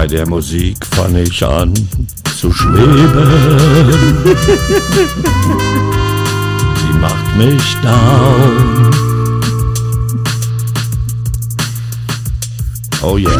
Bei der Musik fann ich an zu schweben. Sie macht mich down. Oh yeah.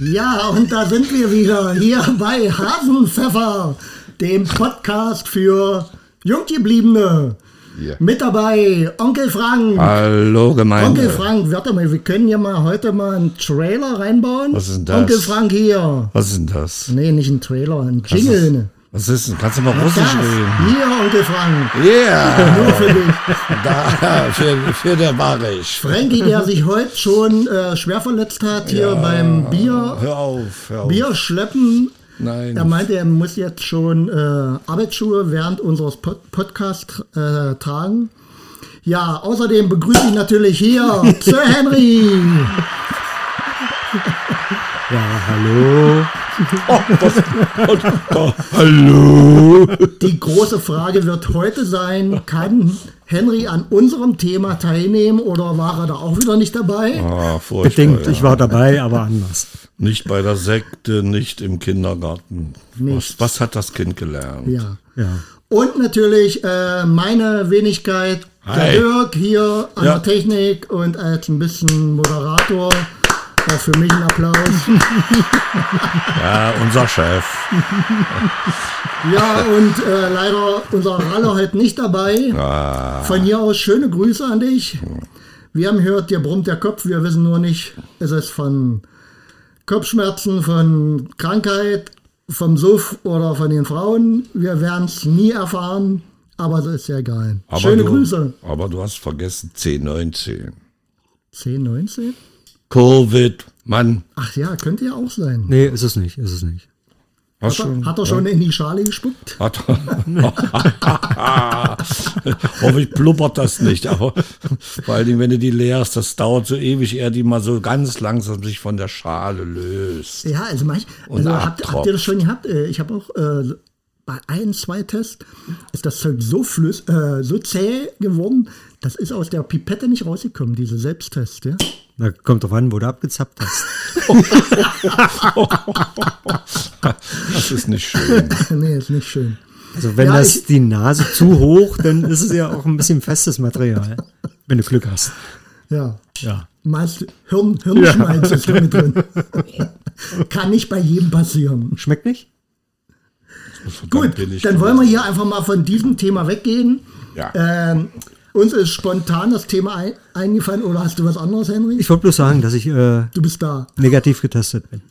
Ja, und da sind wir wieder hier bei Hasenpfeffer, dem Podcast für Junggebliebene. Ja. Mit dabei Onkel Frank. Hallo Gemeinde. Onkel Frank, warte mal, wir können ja mal heute mal einen Trailer reinbauen. Was ist denn das? Onkel Frank hier. Was ist denn das? Nee, nicht ein Trailer, ein Jingle. Was ist denn? Kannst du mal Das. Russisch reden? Hier, Onkel Frank. Yeah! Nur für dich. Da, für, für der Barisch. Frankie, der sich heute schon äh, schwer verletzt hat, hier beim Bier, Hör auf, hör auf. Bierschleppen. Nein. Er meinte, er muss jetzt schon äh, Arbeitsschuhe während unseres Pod Podcasts äh, tragen. Ja, außerdem begrüße ich natürlich hier Sir Henry. Ja, hallo. Oh, hallo. Die große Frage wird heute sein, kann Henry an unserem Thema teilnehmen oder war er da auch wieder nicht dabei? Ah, Bedingt, ja. ich war dabei, aber anders. Nicht bei der Sekte, nicht im Kindergarten. Was, was hat das Kind gelernt? Ja. Ja. Und natürlich äh, meine Wenigkeit, der Hi. Dirk hier an Ja. der Technik und als ein bisschen Moderator. Auch für mich ein Applaus. Ja, unser Chef. Ja, und äh, leider unser Ralle heute nicht dabei. Ah, Von hier aus schöne Grüße an dich. Wir haben gehört, dir brummt der Kopf. Wir wissen nur nicht, ist es von Kopfschmerzen, von Krankheit, vom Suff oder von den Frauen. Wir werden es nie erfahren, aber das ist ja egal. aber Schöne du, Grüße. Aber du hast vergessen C19. 10, 19? Covid, Mann. Ach ja, könnte ja auch sein. Nee, ist es nicht, ist es nicht. Hat er, schon? hat er schon in die Schale gespuckt? Hat Hoffe ich blubbert das nicht, aber vor allen Dingen, wenn du die leerst, das dauert so ewig, er die mal so ganz langsam sich von der Schale löst. Ja, also, manch, Und also habt, habt ihr das schon gehabt? Äh, Ich habe auch äh, bei ein, zwei Tests ist das Zeug so flüss, äh, so zäh geworden, das ist aus der Pipette nicht rausgekommen, diese Selbsttest. Ja? Na, kommt drauf an, wo du abgezappt hast. Das ist nicht schön. nee, ist nicht schön. Also wenn Ja, das die Nase zu hoch, dann ist es ja auch ein bisschen festes Material. Wenn du Glück hast. Ja. Ja. Meist Hirn, Hirnschmalz ist da mit drin. Kann nicht bei jedem passieren. Schmeckt nicht? Gut, dann wollen wir hier einfach mal von diesem Thema weggehen. Ja. Ähm, uns ist spontan das Thema ein, eingefallen oder hast du was anderes, Henry? Ich wollte bloß sagen, dass ich äh, Du bist da. negativ getestet bin.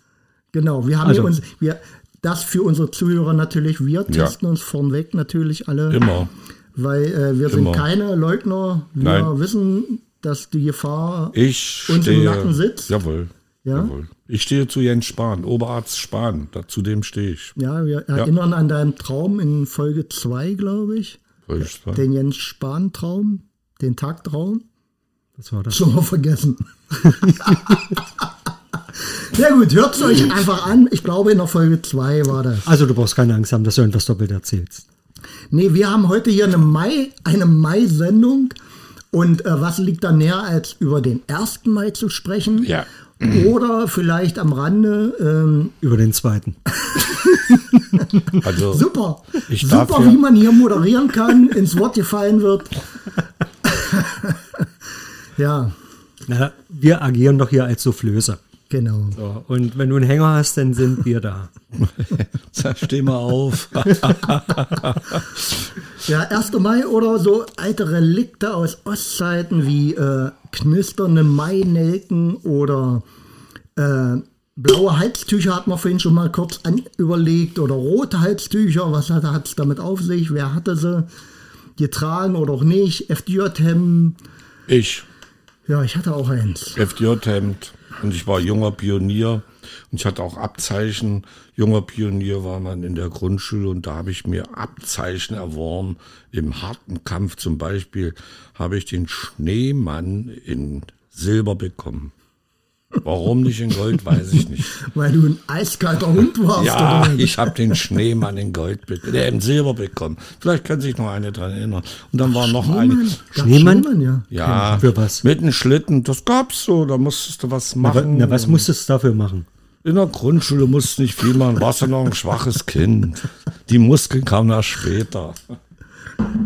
Genau, wir haben Also- hier uns, wir, das für unsere Zuhörer natürlich, wir Ja. testen uns vornweg natürlich alle, Immer. weil äh, wir sind Immer. keine Leugner, wir Nein. wissen, dass die Gefahr Ich uns im stehe. Nacken sitzt. Jawohl. Ja? Jawohl. Ich stehe zu Jens Spahn, Oberarzt Spahn. Da, zu dem stehe ich. Ja, wir erinnern an deinen Traum in Folge 2, glaube ich. Den Jens Spahn-Traum, den Tagtraum. Was war das? Schon mal vergessen. ja gut, hört es euch einfach an. Ich glaube, in der Folge 2 war das. Also du brauchst keine Angst haben, dass du irgendwas doppelt erzählst. Nee, wir haben heute hier eine Mai, eine Mai-Sendung. Und äh, was liegt da näher, als über den 1. Mai zu sprechen? Ja. Oder vielleicht am Rande, ähm, Über den zweiten. Also, super, super, ja- wie man hier moderieren kann, ins Wort gefallen wird. ja, Na, wir agieren doch hier als Soufflöse. genau. So, und wenn du einen Hänger hast, dann sind wir da. steh mal auf. Ja, 1. Mai oder so alte Relikte aus Ostzeiten wie äh, knisternde Mainelken oder äh, blaue Halstücher hat man vorhin schon mal kurz an, überlegt oder rote Halstücher, was hat es damit auf sich, wer hatte sie getragen oder auch nicht, FDJ-Hemden, Ich, ja, ich hatte auch eins. FDJ-Hemd. Und ich war junger Pionier. Und ich hatte auch Abzeichen. Junger Pionier war man in der Grundschule und da habe ich mir Abzeichen erworben. Im harten Kampf zum Beispiel habe ich den Schneemann in Silber bekommen. Warum nicht in Gold, weiß ich nicht. Weil du ein eiskalter Hund warst. Ja, oder? ich habe den Schneemann in Gold, äh, in Silber bekommen. Vielleicht kann sich noch eine dran erinnern. Und dann war noch eine. Schneemann? Schneemann? Schneemann, ja. Ja, Für was? mit einem Schlitten. Das gab's so. Da musstest du was Na, wa- machen. na, was musstest du dafür machen? In der Grundschule musst du nicht viel machen. Warst du noch ein schwaches Kind. Die Muskeln kamen erst später.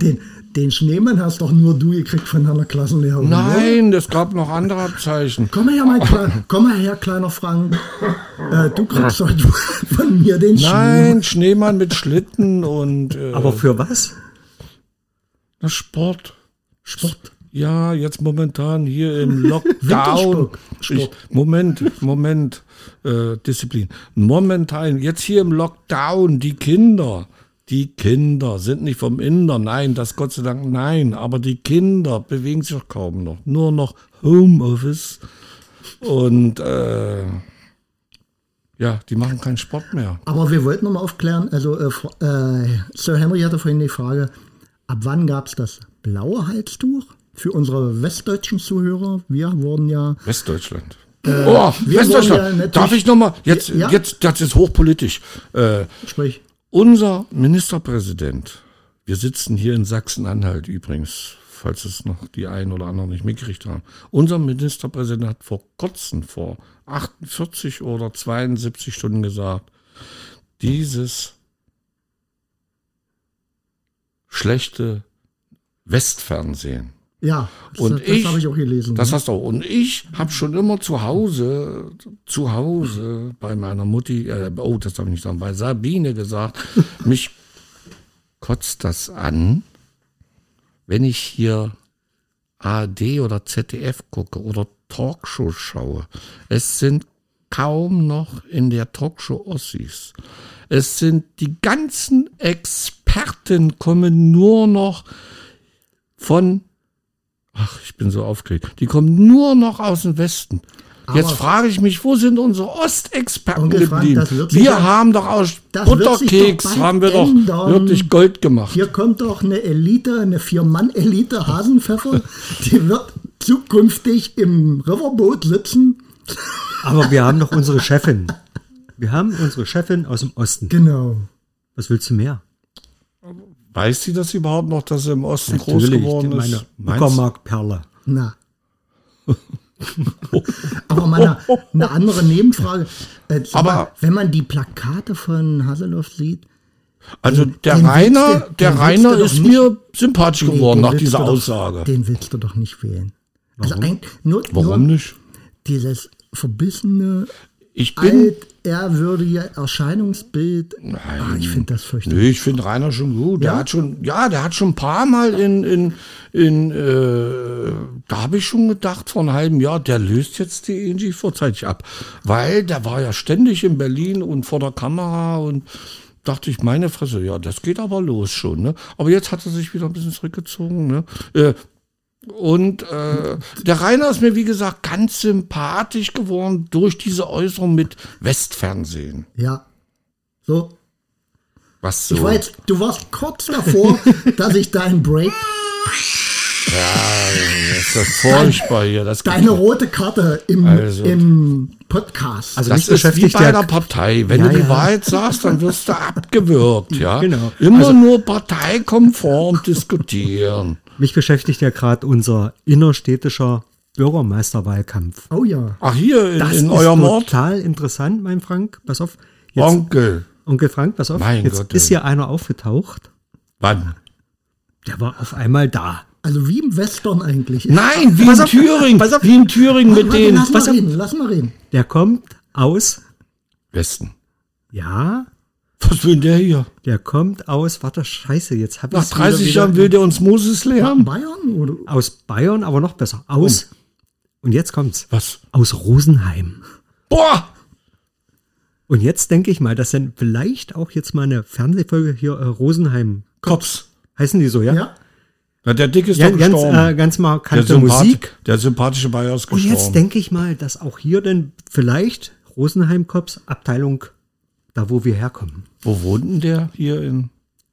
Den, den Schneemann hast doch nur du gekriegt von deiner Klassenlehrerin. Nein, es gab noch andere Abzeichen. Komm mal her, mein Kleiner, komm mal her, kleiner Frank. Äh, du kriegst heute von mir den Schneemann. Nein, Schneemann mit Schlitten und äh, Aber für was? na, Sport. Sport. Ja, jetzt momentan hier im Lockdown. Wintersport. Ich, Moment, Moment, äh, Disziplin. Momentan, jetzt hier im Lockdown, die Kinder, die Kinder sind nicht vom Inder, nein, das Gott sei Dank, nein, aber die Kinder bewegen sich kaum noch. Nur noch Homeoffice und äh, ja, die machen keinen Sport mehr. Aber wir wollten noch mal aufklären, also äh, äh, Sir Henry hatte vorhin die Frage, ab wann gab es das blaue Halstuch? Für unsere westdeutschen Zuhörer, wir wurden ja, Westdeutschland. oh, wollen ja Westdeutschland. natürlich- Darf ich nochmal? Jetzt, Ja. jetzt, das ist hochpolitisch. Äh, sprich, Unser Ministerpräsident, wir sitzen hier in Sachsen-Anhalt übrigens, falls es noch die einen oder anderen nicht mitgekriegt haben. Unser Ministerpräsident hat vor kurzem, vor 48 oder 72 Stunden gesagt, dieses schlechte Westfernsehen, ja, das, Und das ich- habe ich auch gelesen. das ne? hast du auch. Und ich habe schon immer zu Hause, zu Hause bei meiner Mutti, äh, oh, das darf ich nicht sagen, bei Sabine gesagt, mich kotzt das an, wenn ich hier ARD oder ZDF gucke oder Talkshow schaue. Es sind kaum noch in der Talkshow Ossis. Es sind die ganzen Experten kommen nur noch von Ach, ich bin so aufgeregt. Die kommen nur noch aus dem Westen. Jetzt frage ich mich, wo sind unsere Ostexperten geblieben? Wir doch- haben doch aus Butterkeks, haben wir doch wirklich Gold gemacht. Hier kommt doch eine Elite, eine Vier-Mann-Elite Hasenpfeffer, die wird zukünftig im Riverboot sitzen. Aber wir haben noch unsere Chefin. Wir haben unsere Chefin aus dem Osten. Genau. Was willst du mehr? Weiß sie das überhaupt noch, dass sie im Osten groß geworden ist? meine? Uckermark-Perle. Na. Aber mal eine, eine andere Nebenfrage. Äh, Aber- mal, wenn man die Plakate von Hasselhoff sieht, Also Den- der den Rainer, du- der Rainer ist nicht- mir sympathisch nee, geworden den nach dieser du doch- Aussage. Den willst du doch nicht wählen. Also eigentlich nur, Warum nur nicht? dieses verbissene, Ich bin. alt, ehrwürdige Erscheinungsbild. Ah, ich finde das fürchterlich. Nee, ich finde Rainer schon gut. Der Ja? hat schon, ja, der hat schon ein paar Mal in, in, in äh, da habe ich schon gedacht, vor einem halben Jahr, der löst jetzt die ENG vorzeitig ab. Weil der war ja ständig in Berlin und vor der Kamera und dachte ich, meine Fresse, ja, das geht aber los schon. Ne? Aber jetzt hat er sich wieder ein bisschen zurückgezogen. Ne? Äh, und äh, der Rainer ist mir, wie gesagt, ganz sympathisch geworden durch diese Äußerung mit Westfernsehen. Ja. So. Was so. Ich jetzt, du warst kurz davor, dass ich deinen Break, Das ist das furchtbar hier. Das, deine rote Karte im, Also. im Podcast. Also das ist wie beschäftigt bei der- einer Partei. Wenn Ja, du die ja. Wahrheit sagst, dann wirst du abgewürgt. Ja? Genau. Immer Also- nur parteikonform diskutieren. Mich beschäftigt ja gerade unser innerstädtischer Bürgermeisterwahlkampf. oh ja. Ach, hier in, Das in ist eurem Ort? total interessant, mein Frank. Pass auf. Jetzt, Onkel. Onkel Frank, pass auf. Mein Jetzt Gott, ist hier einer aufgetaucht. Wann? Der war auf einmal da. Also wie im Western eigentlich. Nein, wie Pass in auf, Thüringen. pass auf. Wie in Thüringen mit den lass mal reden, lass mal reden. Der kommt aus, Westen. ja, Was will der hier? der kommt aus, warte, scheiße, jetzt habe ich Nach 30 Jahren will der uns Moses lehren? Bayern oder? Aus Bayern, aber noch besser. Aus, und jetzt kommt's, Was? aus Rosenheim. Boah! Und jetzt denke ich mal, dass dann vielleicht auch jetzt mal eine Fernsehfolge hier äh, Rosenheim, Kops. heißen die so, ja? Ja. Na, der Dick ist Ja, ganz, gestorben. äh, ganz der, markante Sympath Musik. der sympathische Bayer ist Und gestorben. jetzt denke ich mal, dass auch hier dann vielleicht Rosenheim Cops Abteilung, da wo wir herkommen. Wo wohnt denn der hier in?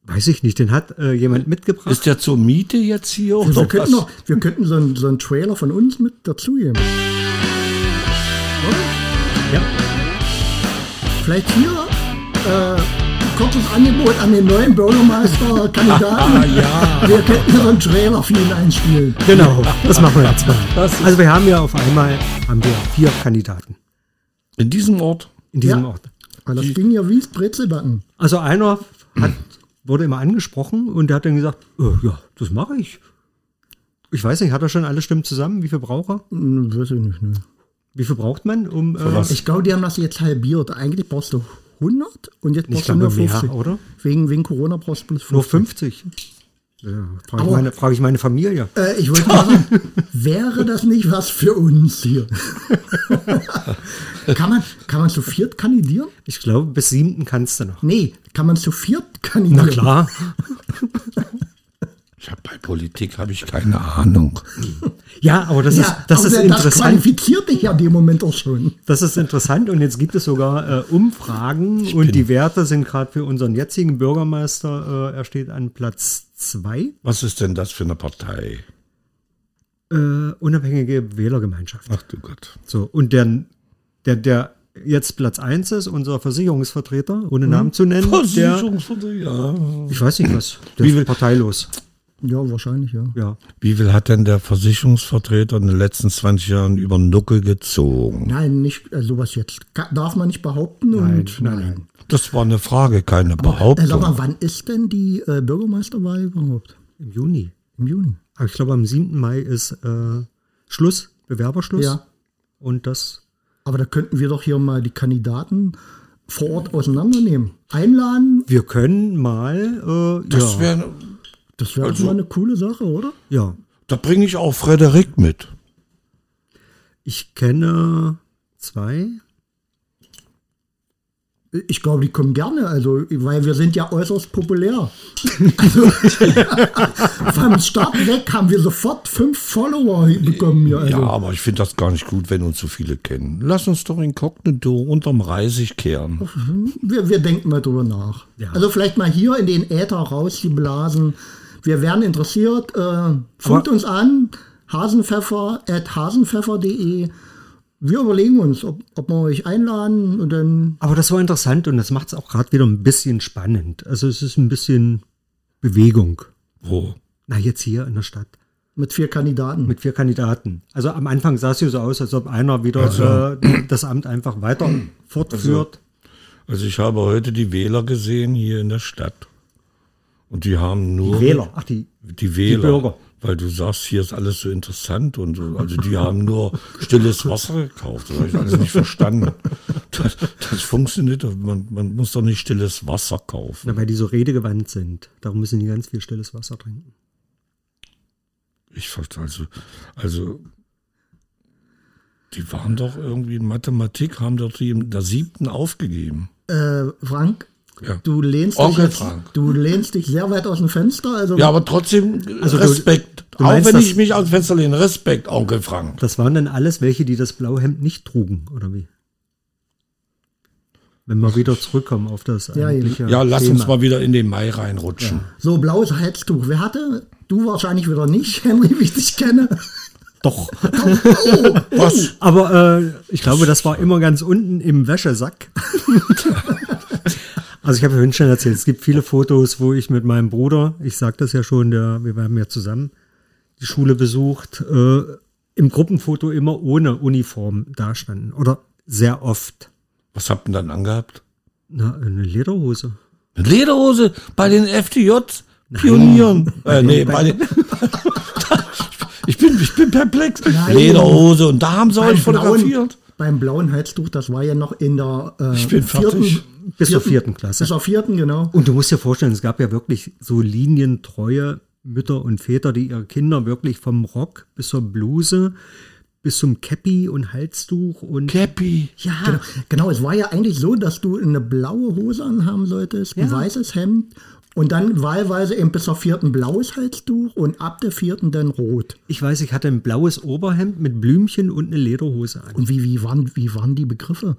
Weiß ich nicht, den hat äh, jemand mitgebracht. Ist der zur Miete jetzt hier Wir oder könnten, was? noch, wir könnten so einen, so einen Trailer von uns mit dazugeben. Ja. Vielleicht hier äh, kurzes Angebot an den neuen Bürgermeisterkandidaten. Ah, ja. Wir könnten so einen Trailer für ihn einspielen. Genau, das machen wir jetzt mal. Also wir haben ja auf einmal haben wir vier Kandidaten In diesem Ort. in diesem Ja. Ort. Weil das ging ja wie Brezelbacken. Also einer hat, wurde immer angesprochen und der hat dann gesagt, äh, ja, das mache ich. Ich weiß nicht, hat er schon alle Stimmen zusammen? Wie viel braucht er? Hm, weiß ich nicht. Ne. Wie viel braucht man? Um, äh? Ich glaube, die haben das jetzt halbiert. Eigentlich brauchst du 100 und jetzt Ich brauchst du glaube nur mehr, 50. oder? Wegen, wegen Corona brauchst du bloß Nur 50. 50. Ja, frage ich, frage ich meine Familie. Äh, ich wollte mal sagen, wäre das nicht was für uns hier? kann, man, kann man zu viert kandidieren? Ich glaube, bis siebten kannst du noch. Nee, kann man zu viert kandidieren? Na klar. Ich bei Politik habe ich keine Ahnung. Ja, aber das Ja, ist, das aber ist das interessant. qualifiziert dich ja dem Moment auch schon. Das ist interessant und jetzt gibt es sogar äh, Umfragen und die Werte sind gerade für unseren jetzigen Bürgermeister, äh, er steht an Platz zwei, Was ist denn das für eine Partei? äh, unabhängige Wählergemeinschaft. Ach du Gott. So, und der, der, der jetzt Platz eins ist, unser Versicherungsvertreter, ohne Namen zu nennen, der, Versicherungsvertreter, ja. ich weiß nicht was, der Wie ist will- parteilos. Ja, wahrscheinlich, ja. Ja. Wie viel hat denn der Versicherungsvertreter in den letzten 20 Jahren über Nuckel gezogen? Nein, nicht äh, sowas jetzt. Darf man nicht behaupten. Nein, und, nein, nein. Das war eine Frage, keine Äh, sag mal, Behauptung. wann ist denn die äh, Bürgermeisterwahl überhaupt? Im Juni. Im Juni. Aber ich glaube, am 7. Mai ist äh, Schluss, Bewerberschluss. Ja. Und das Aber da könnten wir doch hier mal die Kandidaten vor Ort auseinandernehmen. Einladen, Wir können mal. Äh, Das ja, wäre, das wäre Also- mal eine coole Sache, oder? ja. da bringe ich auch Frederik mit. Ich kenne zwei. Ich glaube, die kommen gerne, also, weil wir sind ja äußerst populär. Also, vom Start weg haben wir sofort fünf Follower bekommen hier. Also. Ja, aber ich finde das gar nicht gut, wenn uns so viele kennen. Lass uns doch inkognito unterm Reisig kehren. Wir, wir denken mal drüber nach. Ja. Also vielleicht mal hier in den Äther raus, die Blasen. Wir wären interessiert. Äh, funkt Aber- uns an. Hasenpfeffer at hasenpfeffer.de. Wir überlegen uns, ob, ob wir euch einladen und dann Aber das war interessant und das macht es auch gerade wieder ein bisschen spannend. Also es ist ein bisschen Bewegung. Wo? Na, jetzt hier in der Stadt. mit vier Kandidaten. Mit vier Kandidaten. Also am Anfang sah es hier so aus, als ob einer wieder äh, das Amt einfach weiter fortführt. Also ich habe heute die Wähler gesehen hier in der Stadt. Und die haben nur. Wähler. Ach, die. Die Wähler. Bürger. Weil du sagst, hier ist alles so interessant und so. Also die haben nur stilles Wasser gekauft. Das habe ich alles nicht verstanden. Das, das funktioniert doch. Man, man muss doch nicht stilles Wasser kaufen. Na, weil die so redegewandt sind. Darum müssen die ganz viel stilles Wasser trinken. Ich verstehe also, also die waren doch irgendwie in Mathematik, haben doch die in der siebten aufgegeben. Äh, Frank, Ja. du lehnst Onkel dich jetzt, Frank. du lehnst dich sehr weit aus dem Fenster. Also Ja, aber trotzdem Also du- Respekt. du Auch meinst, wenn ich mich aus dem Fenster lehne, Respekt, Onkel Frank. Das waren dann alles welche, die das blaue Hemd nicht trugen, oder wie? Wenn wir wieder zurückkommen auf das Ja, eigentliche Ja, lass Thema. uns mal wieder in den Mai reinrutschen. so blaues Halstuch. Wer hatte? Du wahrscheinlich wieder nicht, Henry, wie ich dich kenne. Doch. Was? Aber äh, ich glaube, das war immer ganz unten im Wäschesack. also ich habe ja vorhin schon erzählt, es gibt viele Fotos, wo ich mit meinem Bruder, ich sag das ja schon, der, wir haben ja zusammen die Schule besucht, äh, im Gruppenfoto immer ohne Uniform dastanden. Oder sehr oft. Was habt ihr dann angehabt? Na, eine Lederhose. Eine Lederhose bei den FDJ-Pionieren. Äh, nee, bei den. ich, bin, ich bin perplex. Nein. Lederhose und da haben sie euch blauen, fotografiert. beim blauen Halstuch, das war ja noch in der äh, Ich bin fertig. Bis zur vierten Klasse. Bis zur vierten, genau. Und du musst dir vorstellen, es gab ja wirklich so linientreue Mütter und Väter, die ihre Kinder wirklich vom Rock bis zur Bluse bis zum Cappy und Halstuch und Cappy. ja, Genau, genau, es war ja eigentlich so, dass du eine blaue Hose anhaben solltest, ein Ja. weißes Hemd und dann wahlweise eben bis zur vierten blaues Halstuch und ab der vierten dann rot. ich weiß, ich hatte ein blaues Oberhemd mit Blümchen und eine Lederhose an. Und wie, wie, waren, wie waren die Begriffe?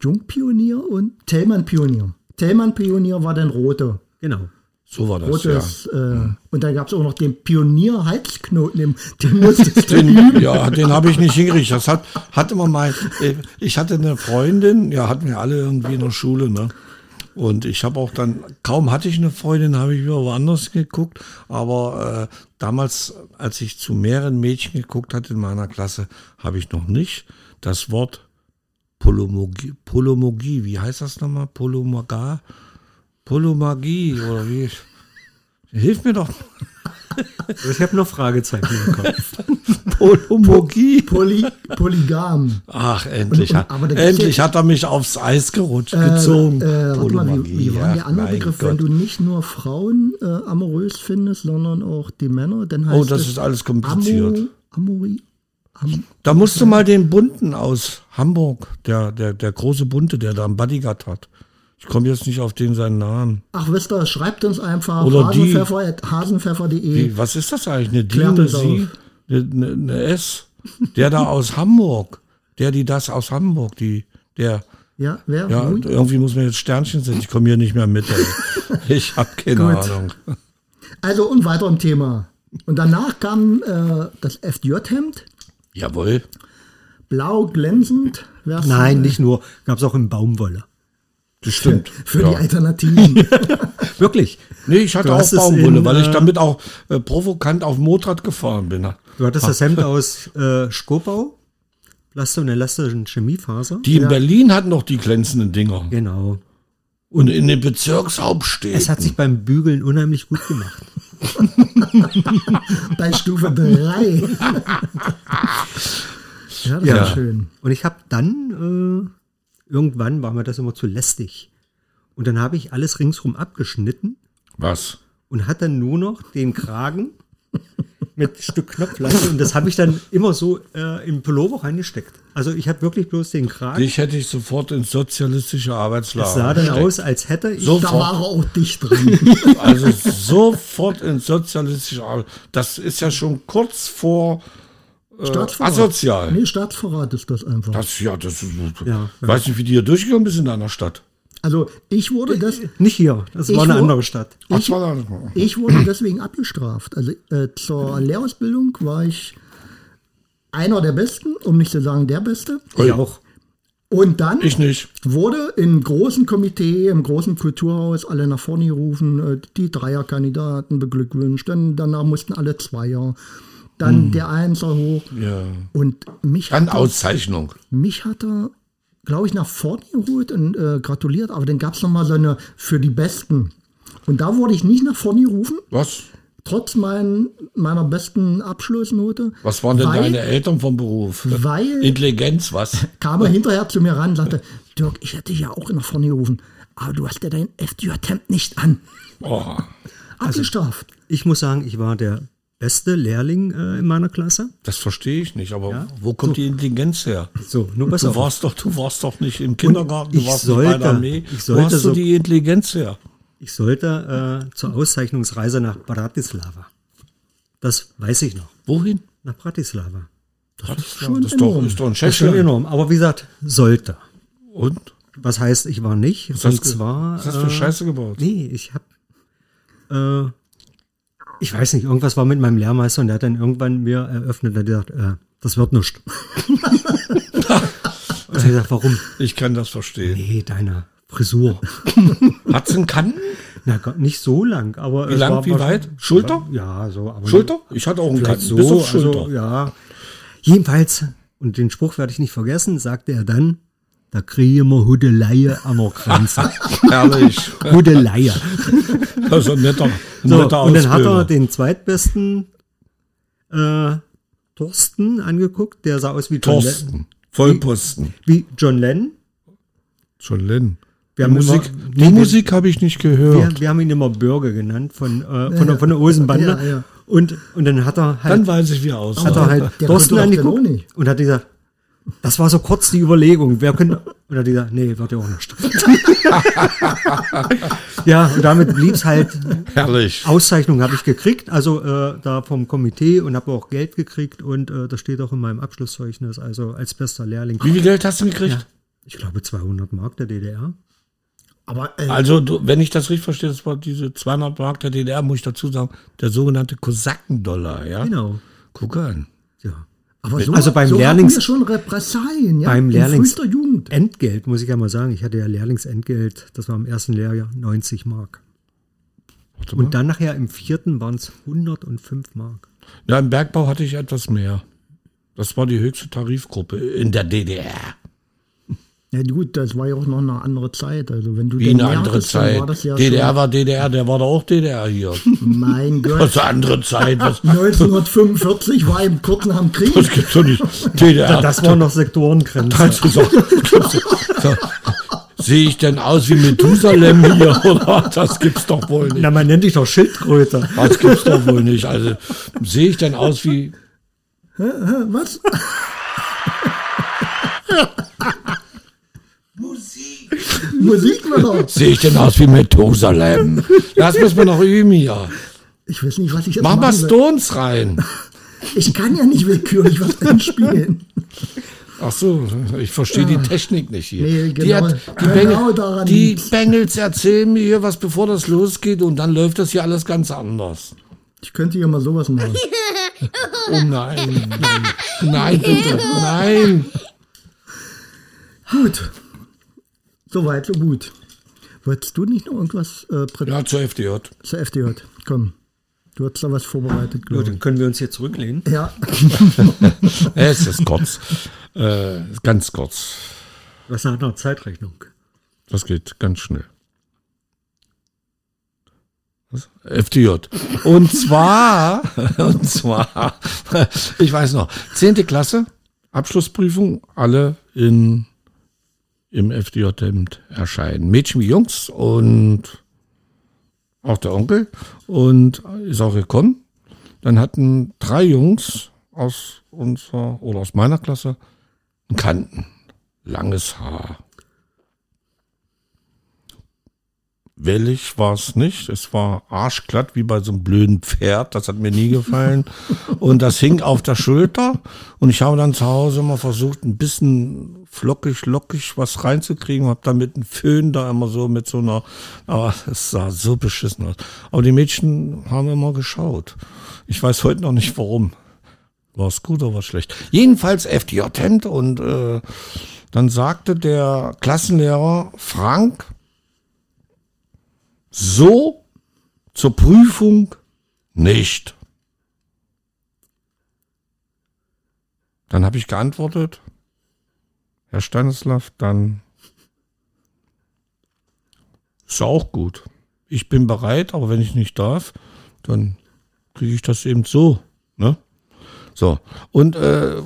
Jungpionier und Tellmann-Pionier. Tellmann-Pionier war dann rote. Genau. So war das, rotes, äh, und dann gab es auch noch den Pionier-Halsknoten, den, den musstest du Den, ja, den habe ich nicht hingekriegt. Das hat, hatte man mal. äh, Ich hatte eine Freundin, ja, hatten wir alle irgendwie in der Schule, ne? Und ich habe auch dann, kaum hatte ich eine Freundin, habe ich wieder woanders geguckt. Aber äh, damals, als ich zu mehreren Mädchen geguckt hatte in meiner Klasse, habe ich noch nicht das Wort Polomogie, Polomogie, wie heißt das nochmal? Polomaga? Polomagie oder wie? Hilf mir doch. Ich habe noch Fragezeichen im Kopf. Polomogie. Poly, Polygam. Ach, endlich, Und- und- endlich hat er mich aufs Eis gerutscht, Äh, gezogen. äh, warte mal, wie, wie war der andere Begriff, Gott. wenn du nicht nur Frauen äh, amorös findest, sondern auch die Männer, dann heißt Oh, das es ist alles kompliziert. Amo, Amori, Am, Da musst du mal den Bunten aus Hamburg, der, der, der große Bunte, der da einen Bodyguard hat. Ich komme jetzt nicht auf den seinen Namen. ach, wisst ihr, schreibt uns einfach Oder hasenpfeffer, hasenpfeffer.de. Wie, was ist das eigentlich? Eine D, eine Sie, eine, eine, S? Der da aus Hamburg. Der, die das aus Hamburg, die, der, Ja, wer? ja, irgendwie muss man jetzt Sternchen setzen. Ich komme hier nicht mehr mit. Ey. Ich habe keine. Ahnung. Also und weiter im Thema. Und danach kam äh, das FJ-Hemd, Jawohl. blau glänzend. Nein, nicht nur. Gab es auch in Baumwolle. Das stimmt. Für ja. die Alternativen. Wirklich. Nee, ich hatte Du auch Baumwolle, in, weil ich äh, damit auch äh, provokant auf dem Motorrad gefahren bin. Du hattest das Hemd aus äh, Skopau, Plasto und elastischen Chemiefaser. Die in Berlin hatten doch die glänzenden Dinger. Genau. Und in den Bezirkshauptstädten. Es hat sich beim Bügeln unheimlich gut gemacht. Bei Stufe 3. ja, das Ja. ist schön. Und ich habe dann, äh, irgendwann war mir das immer zu lästig. Und dann habe ich alles ringsrum abgeschnitten Was? und hatte dann nur noch den Kragen mit Stück Knopfleiste und das habe ich dann immer so äh, im Pullover reingesteckt. Also ich habe wirklich bloß den Kragen. Dich hätte ich sofort ins sozialistische Arbeitslager es sah dann gesteckt. aus, als hätte ich So- Da war er auch dicht drin. Also sofort ins sozialistische Arbeit. Das ist ja schon kurz vor äh, Staatsverrat. asozial. Nee, Staatsverrat ist das einfach. Das, ja, das ist, Ja, Ich weiß nicht, wie die hier durchgekommen bist in deiner Stadt. Also ich wurde das, nicht hier. Das war eine andere Stadt. Ich- das war da- ich wurde deswegen abgestraft. Also äh, zur Lehrausbildung war ich einer der Besten, um nicht zu sagen der Beste. Ich auch. Und dann Ich nicht. wurde im großen Komitee, im großen Kulturhaus alle nach vorne gerufen, äh, die Dreierkandidaten beglückwünscht, dann danach mussten alle Zweier, dann der Einser hoch. Ja. Und mich Dann hat, er, Auszeichnung. mich hat er, glaube ich, nach vorne geholt und äh, gratuliert, aber dann gab es nochmal so eine für die Besten. Und da wurde ich nicht nach vorne gerufen, Was? Trotz mein, meiner besten Abschlussnote. Was waren denn weil, deine Eltern vom Beruf? Weil Intelligenz, was? kam er hinterher zu mir ran und sagte, Dirk, ich hätte dich ja auch nach vorne gerufen, aber du hast ja dein FDJ-Hemd nicht an. Oh. Abgestraft. Ich muss sagen, ich war der beste Lehrling äh, in meiner Klasse. Das verstehe ich nicht, aber wo kommt die Intelligenz her? So, nur pass Du warst doch, du warst doch nicht im Kindergarten, du ich warst nicht bei der sollte- Armee. ich Wo sollte hast du so- die Intelligenz her? Ich sollte äh, zur Auszeichnungsreise nach Bratislava. Das weiß ich noch. Wohin? Nach Bratislava. Das ist, schon das enorm. ist doch ein Das ist schon enorm. Aber wie gesagt, sollte. Und? Was heißt, ich war nicht. Was und hast, du- zwar. was hast du für äh, Scheiße gebaut? Nee, ich habe. Äh, ich weiß nicht, irgendwas war mit meinem Lehrmeister und der hat dann irgendwann mir eröffnet und hat gesagt, äh, das wird nichts. und ich gesagt, warum? Ich kann das verstehen. Nee, deine Frisur. Hat's einen Kanten? Na nicht so lang, aber. Wie lang, wie weit? Schulter? Ja, so. Schulter? Ich hatte auch einen Kanten. so, Bis auf Schulter. also, ja. Jedenfalls, und den Spruch werde ich nicht vergessen, sagte er dann, da kriege wir Hudeleihe an der Grenze. Herrlich. Hudeleihe. Also ein netter, ein So, netter und dann hat er den zweitbesten äh, Thorsten angeguckt, der sah aus wie John, Lennon. Thorsten. Vollposten. wie John Lennon. John Lennon. Wir Die haben Musik, immer- die nee, Musik habe ich nicht gehört. Wir, wir haben ihn immer Bürger genannt von, äh, von, der, von der Osenbande. Ja, ja. Und, und dann hat er halt Dann weiß ich, wie er aussah. hat er halt Der Thorsten doch angeguckt und hat gesagt, das war so kurz die Überlegung, wer könnte, und hat er gesagt, nee, wird ja auch nicht. ja, und damit blieb's halt, Herrlich. Auszeichnung habe ich gekriegt, also äh, da vom Komitee und habe auch Geld gekriegt und äh, das steht auch in meinem Abschlusszeugnis, also als bester Lehrling. Wie viel Geld hast du gekriegt? Ich glaube 200 Mark der DDR. Aber äh, Also, du, wenn ich das richtig verstehe, das war diese 200 Mark der DDR, muss ich dazu sagen, der sogenannte Kosakendollar, ja? Genau. Guck an. Ja. aber so, also beim so Lehrlings- wir schon Repressalien, ja, Beim in Lehrlings frühester Jugend. Entgelt, muss ich ja mal sagen. Ich hatte ja Lehrlingsentgelt, das war im ersten Lehrjahr 90 Mark. Und dann nachher im vierten waren es 105 Mark. Ja, im Bergbau hatte ich etwas mehr. Das war die höchste Tarifgruppe in der DDR. Ja gut, das war ja auch noch eine andere Zeit. Also wenn du Wie den eine andere Zeit. war das ja DDR war DDR, der war doch auch DDR hier. mein Was Gott. für andere Zeit? Was, 1945 war im kurz nach dem Krieg. das gibt's doch nicht. DDR. Das war noch Sektorengrenze. Du gesagt, so, Sehe ich denn aus wie Methusalem hier? Oder? Das gibt's doch wohl nicht. Na, man nennt dich doch Schildkröte. Das gibt's doch wohl nicht. Also sehe ich denn aus wie. Was? Musik doch. Sehe ich denn aus wie Methusalem? Das müssen wir noch üben hier. Ich weiß nicht, was ich jetzt Mach mal machen. Stones rein. Ich kann ja nicht willkürlich was einspielen. Ach so, ich verstehe die Technik nicht hier. Nee, die, genau- hat, die, genau Bengel, die. Bengels erzählen mir hier was, bevor das losgeht und dann läuft das hier alles ganz anders. Ich könnte hier mal sowas machen. Oh nein, nein, nein, bitte, nein. Gut. Soweit, so gut. Wolltest du nicht noch irgendwas äh, Ja, zur FDJ. zur FDJ? Komm. Du hast da was vorbereitet, Ja, glaube dann können wir uns hier zurücklehnen. Ja. Es ist kurz. Äh, ganz kurz. Was hat noch Zeitrechnung? Das geht ganz schnell. Was? FDJ. Und zwar, und zwar, ich weiß noch, 10. Klasse, Abschlussprüfung, alle in, im FDJ-Hemd erscheinen. Mädchen wie Jungs und auch der Onkel. Und ist auch gekommen. Dann hatten drei Jungs aus unserer oder aus meiner Klasse einen Kanten. Langes Haar. Wellig war es nicht. Es war arschglatt wie bei so einem blöden Pferd. Das hat mir nie gefallen. Und das hing auf der Schulter. Und ich habe dann zu Hause immer versucht, ein bisschen flockig, lockig was reinzukriegen. Habe dann mit einem Föhn da immer so mit so einer, aber es sah so beschissen aus. Aber die Mädchen haben immer geschaut. Ich weiß heute noch nicht warum. War es gut oder war es schlecht? Jedenfalls FDJ-Hemd und äh, dann sagte der Klassenlehrer Frank, so zur Prüfung nicht. Dann habe ich geantwortet, Herr Stanislav, dann ist auch gut. Ich bin bereit, aber wenn ich nicht darf, dann kriege ich das eben so. Ne? So, und äh,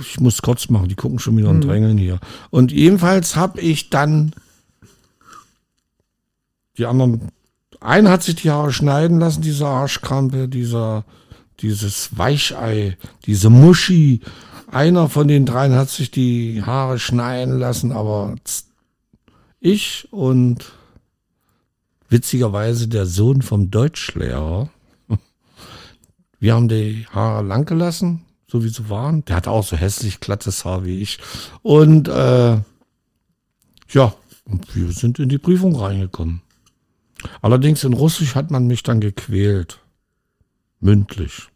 ich muss kurz machen, die gucken schon wieder und drängeln hier. Und jedenfalls habe ich dann die anderen, einer hat sich die Haare schneiden lassen, dieser Arschkrampe, dieser, dieses Weichei, diese Muschi. Einer von den dreien hat sich die Haare schneiden lassen, aber ich und witzigerweise der Sohn vom Deutschlehrer, wir haben die Haare lang gelassen, so wie sie waren. Der hatte auch so hässlich glattes Haar wie ich. Und äh, ja, wir sind in die Prüfung reingekommen. Allerdings in Russisch hat man mich dann gequält. Mündlich.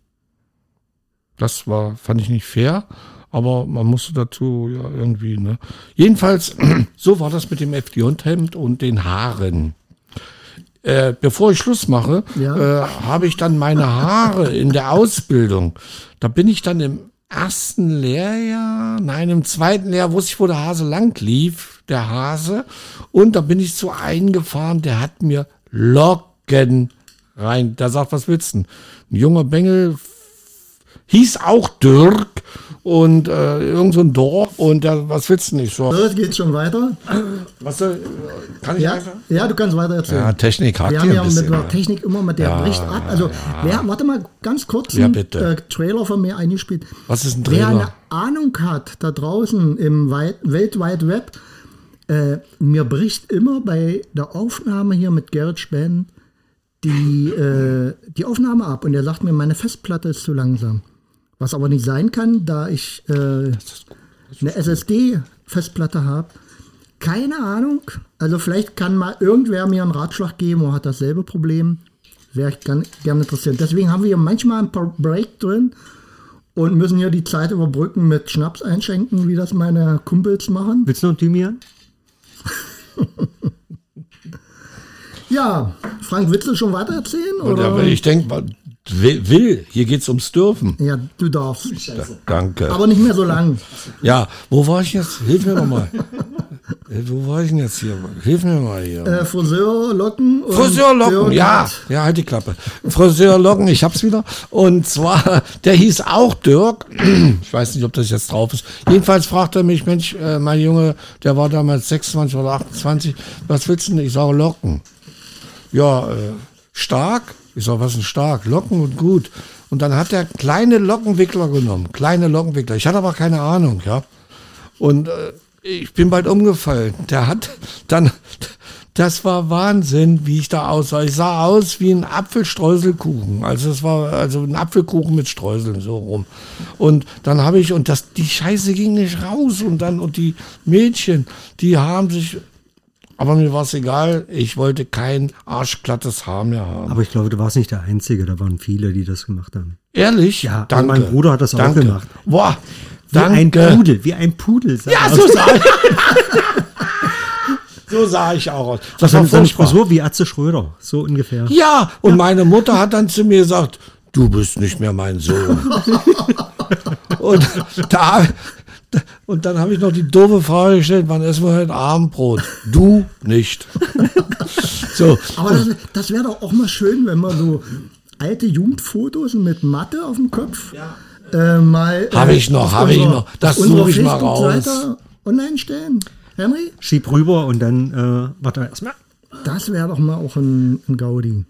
Das war, fand ich nicht fair, aber man musste dazu ja irgendwie, ne. Jedenfalls, so war das mit dem FD-Hemd und den Haaren. Äh, bevor ich Schluss mache, Ja. äh, habe ich dann meine Haare in der Ausbildung. Da bin ich dann im ersten Lehrjahr, nein, im zweiten Lehrjahr wusste ich, wo der Hase lang lief, der Hase. Und da bin ich zu einem gefahren, der hat mir Locken rein. Der sagt, was willst du? Ein junger Bengel hieß auch Dirk und äh, irgend so ein Dorf und der, was willst du nicht so? So, es geht schon weiter. Was soll, kann ich Ja, einfach? ja du kannst weiter erzählen. Ja, Technik hat Wir haben ein ja mit bisschen, der ja. Technik immer mit der Ja, bricht ab. Also, wer, warte mal ganz kurz Ja, bitte. äh, Trailer von mir eingespielt. Was ist ein Wer eine Trailer? Ahnung hat da draußen im Weit Welt Wide Web, äh, mir bricht immer bei der Aufnahme hier mit Gerrit Spenn die, äh, die Aufnahme ab und er sagt mir, meine Festplatte ist zu langsam. Was aber nicht sein kann, da ich äh, eine SSD-Festplatte habe, Keine Ahnung. Also vielleicht kann mal irgendwer mir einen Ratschlag geben oder hat dasselbe Problem. Wäre ich gerne interessiert. Deswegen haben wir hier manchmal ein paar Break drin und müssen hier die Zeit überbrücken mit Schnaps einschenken, wie das meine Kumpels machen. Willst du noch Thymian? Ja, Frank, willst du schon weiter erzählen? Oder Oder? ich denke, will, will, hier geht's ums Dürfen. Ja, du darfst. Danke. Aber nicht mehr so lang. Ja, wo war ich jetzt? Hilf mir nochmal. wo war ich denn jetzt hier? Hilf mir mal hier. Äh, Friseurlocken. Friseurlocken, Dirk ja, ja, halt die Klappe. Friseurlocken, ich hab's wieder. Und zwar, der hieß auch Dirk. Ich weiß nicht, ob das jetzt drauf ist. Jedenfalls fragt er mich, Mensch, äh, mein Junge, der war damals 26 oder 28, was willst du denn? Ich sage Locken. Ja, äh, stark. Ich sage, was ist stark? Locken und gut. Und dann hat er kleine Lockenwickler genommen. Kleine Lockenwickler. Ich hatte aber keine Ahnung, ja. Und äh, ich bin bald umgefallen. Der hat dann, das war Wahnsinn, wie ich da aussah. Ich sah aus wie ein Apfelstreuselkuchen. Also es war also ein Apfelkuchen mit Streuseln so rum. Und dann habe ich und das die Scheiße ging nicht raus und dann und die Mädchen, die haben sich aber mir war es egal, ich wollte kein arschglattes Haar mehr haben. Aber ich glaube, du warst nicht der Einzige, da waren viele, die das gemacht haben. Ehrlich? Ja, danke. mein Bruder hat das auch danke. gemacht. Boah, Wie ein danke. Pudel, wie ein Pudel. Ja, so sah ich. so sah ich auch aus. Das war seine, seine furchtbar. Frisur wie Atze Schröder, so ungefähr. Ja, und meine Mutter hat dann zu mir gesagt, du bist nicht mehr mein Sohn. und da, und dann habe ich noch die doofe Frage gestellt, wann essen wir heute Abendbrot? Du nicht. so, Aber das, das wäre doch auch mal schön, wenn man so alte Jugendfotos mit Matte auf dem Kopf äh, mal. Hab äh, ich noch, auf hab ich noch. Das suche ich mal raus. Online stellen. Henry, Schieb rüber und dann, äh, warte erstmal. das wäre doch mal auch ein, ein Gaudi.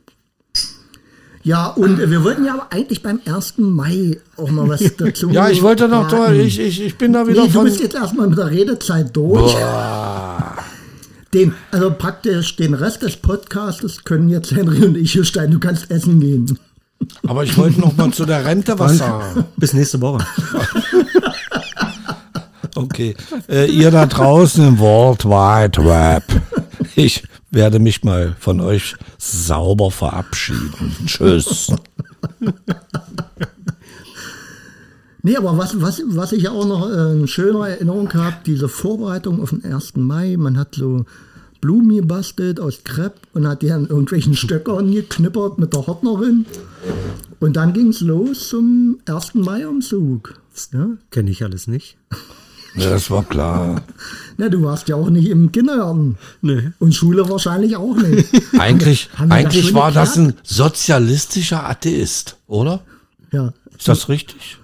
Ja, und äh, wir wollten ja aber eigentlich beim 1. Mai auch mal was dazu ja, ich wollte noch, raten. ich, ich, ich bin da wieder Nee, du von... bist jetzt erstmal mit der Redezeit durch. Den, also praktisch den Rest des Podcastes können jetzt Henry und ich hier steigen. Du kannst essen gehen. Aber ich wollte noch mal zu der Rente was sagen. Bis nächste Woche. Okay. Äh, ihr da draußen im World Wide Web. Ich werde mich mal von euch sauber verabschieden. Tschüss. Nee, aber was, was, was ich auch noch äh, eine schöne Erinnerung habe, diese Vorbereitung auf den 1. Mai. Man hat so Blumen gebastelt aus Crepe und hat die an irgendwelchen Stöckern geknippert mit der Hortnerin. Und dann ging es los zum 1. Mai-Umzug. Ja? Kenne ich alles nicht. Ja, das war klar. Na, du warst ja auch nicht im Kindergarten. Nee. Und Schule wahrscheinlich auch nicht. Eigentlich, das eigentlich schon war das geklärt? ein sozialistischer Atheist, oder? Ja. Ist das richtig?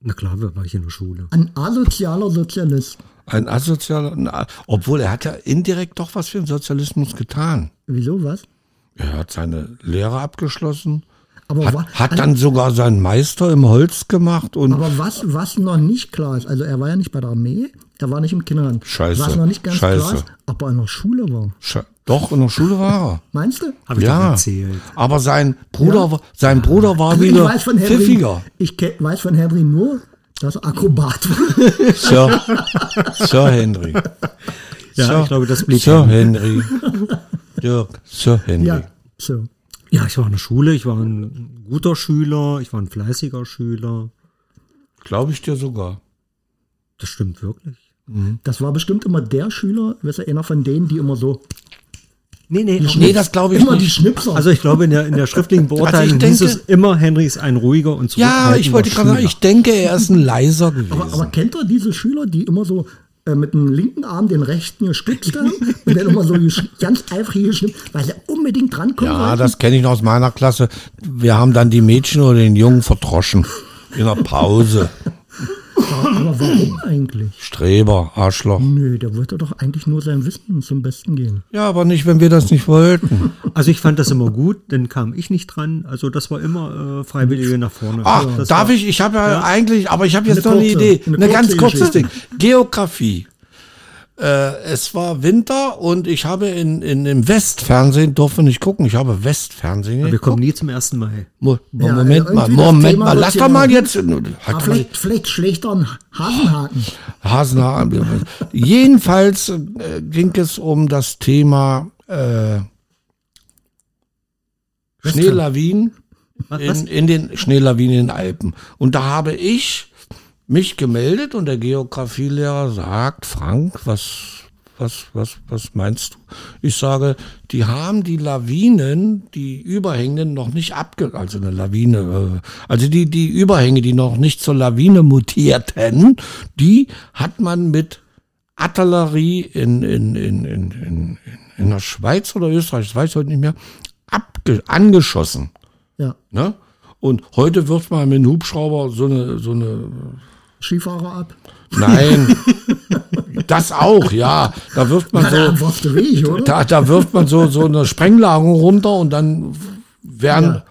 Na klar, wir war ich in der Schule. Ein asozialer Sozialist. Ein asozialer, ein obwohl er hat ja indirekt doch was für den Sozialismus getan. Wieso was? Er hat seine Lehre abgeschlossen, Aber, hat, hat dann sogar seinen Meister im Holz gemacht und aber was, was noch nicht klar ist, also er war ja nicht bei der Armee, er war nicht im Kindergarten. Scheiße, Was noch nicht ganz scheiße. klar ist, ob er in der Schule war. Sche- doch in der Schule war er. Meinst du? Habe ich Ja, erzählt. aber sein Bruder, war- sein Bruder war Also ich wieder weiß von Henry, pfiffiger. ich weiß von Henry nur, dass er Akrobat war. Sir, Sir Henry. Ja, Sir, ich glaube, das blieb Sir. Henry. Dirk, Sir Henry. ja, so. Ja, ich war in der Schule, ich war ein guter Schüler, ich war ein fleißiger Schüler. Glaube ich dir sogar. Das stimmt wirklich. Das war bestimmt immer der Schüler, weißt du, einer von denen, die immer so, Nee, nee, Nee, das glaube ich immer die nicht. Schnipser. Also ich glaube, in der, in der schriftlichen Beurteilung Also ich hieß denke- es immer, Henry ist ein ruhiger und Ja, zurückhaltender ich wollte gerade sagen, Schüler. ich denke, er ist ein leiser gewesen. aber, aber kennt ihr diese Schüler, die immer so äh, mit dem linken Arm den rechten gestützt haben und dann immer so ganz eifrig geschnippt, weil sie unbedingt drankommen ja, wollten? das kenne ich noch aus meiner Klasse. Wir haben dann die Mädchen oder den Jungen verdroschen. In der Pause. Aber warum eigentlich? Streber, Arschloch. Nö, der wollte doch eigentlich nur sein Wissen zum Besten gehen. Ja, aber nicht, wenn wir das nicht wollten. Also ich fand das immer gut, dann kam ich nicht dran. Also das war immer äh, Freiwillige nach vorne. Ach, das darf war, ich? Ich habe ja, eigentlich, aber ich habe jetzt Eine noch eine kurze- Idee. eine Eine, ganz kurze kurzes Ding. Geschichte. Geografie. Äh, es war Winter und ich habe in, in im Westfernsehen, durfte wir nicht gucken, ich habe Westfernsehen Wir geguckt. kommen nie zum 1. Mai. Mo Ja, Moment mal, Moment mal, lass doch mal jetzt. Ah, Hat vielleicht, vielleicht schlechter ein Hasenhaken. Hasenhaar. Jedenfalls äh, ging es um das Thema äh, Schneelawinen in, in den Schneelawinen in den Alpen. Und da habe ich mich gemeldet und der Geografielehrer sagt, Frank, was, was, was, was meinst du? Ich sage, die haben die Lawinen, die Überhängen noch nicht abge, also eine Lawine, äh, also die, die Überhänge, die noch nicht zur Lawine mutierten, die hat man mit Artillerie in, in, in, in, in, in der Schweiz oder Österreich, das weiß ich heute nicht mehr, abge, angeschossen. Ja, Ne? Und heute wird mal mit einem Hubschrauber so eine, so eine, Skifahrer ab. nein, das auch, ja. Da wirft man Na, so, Weg, da, da wirft man so, so eine Sprengladung runter und dann werden Ja.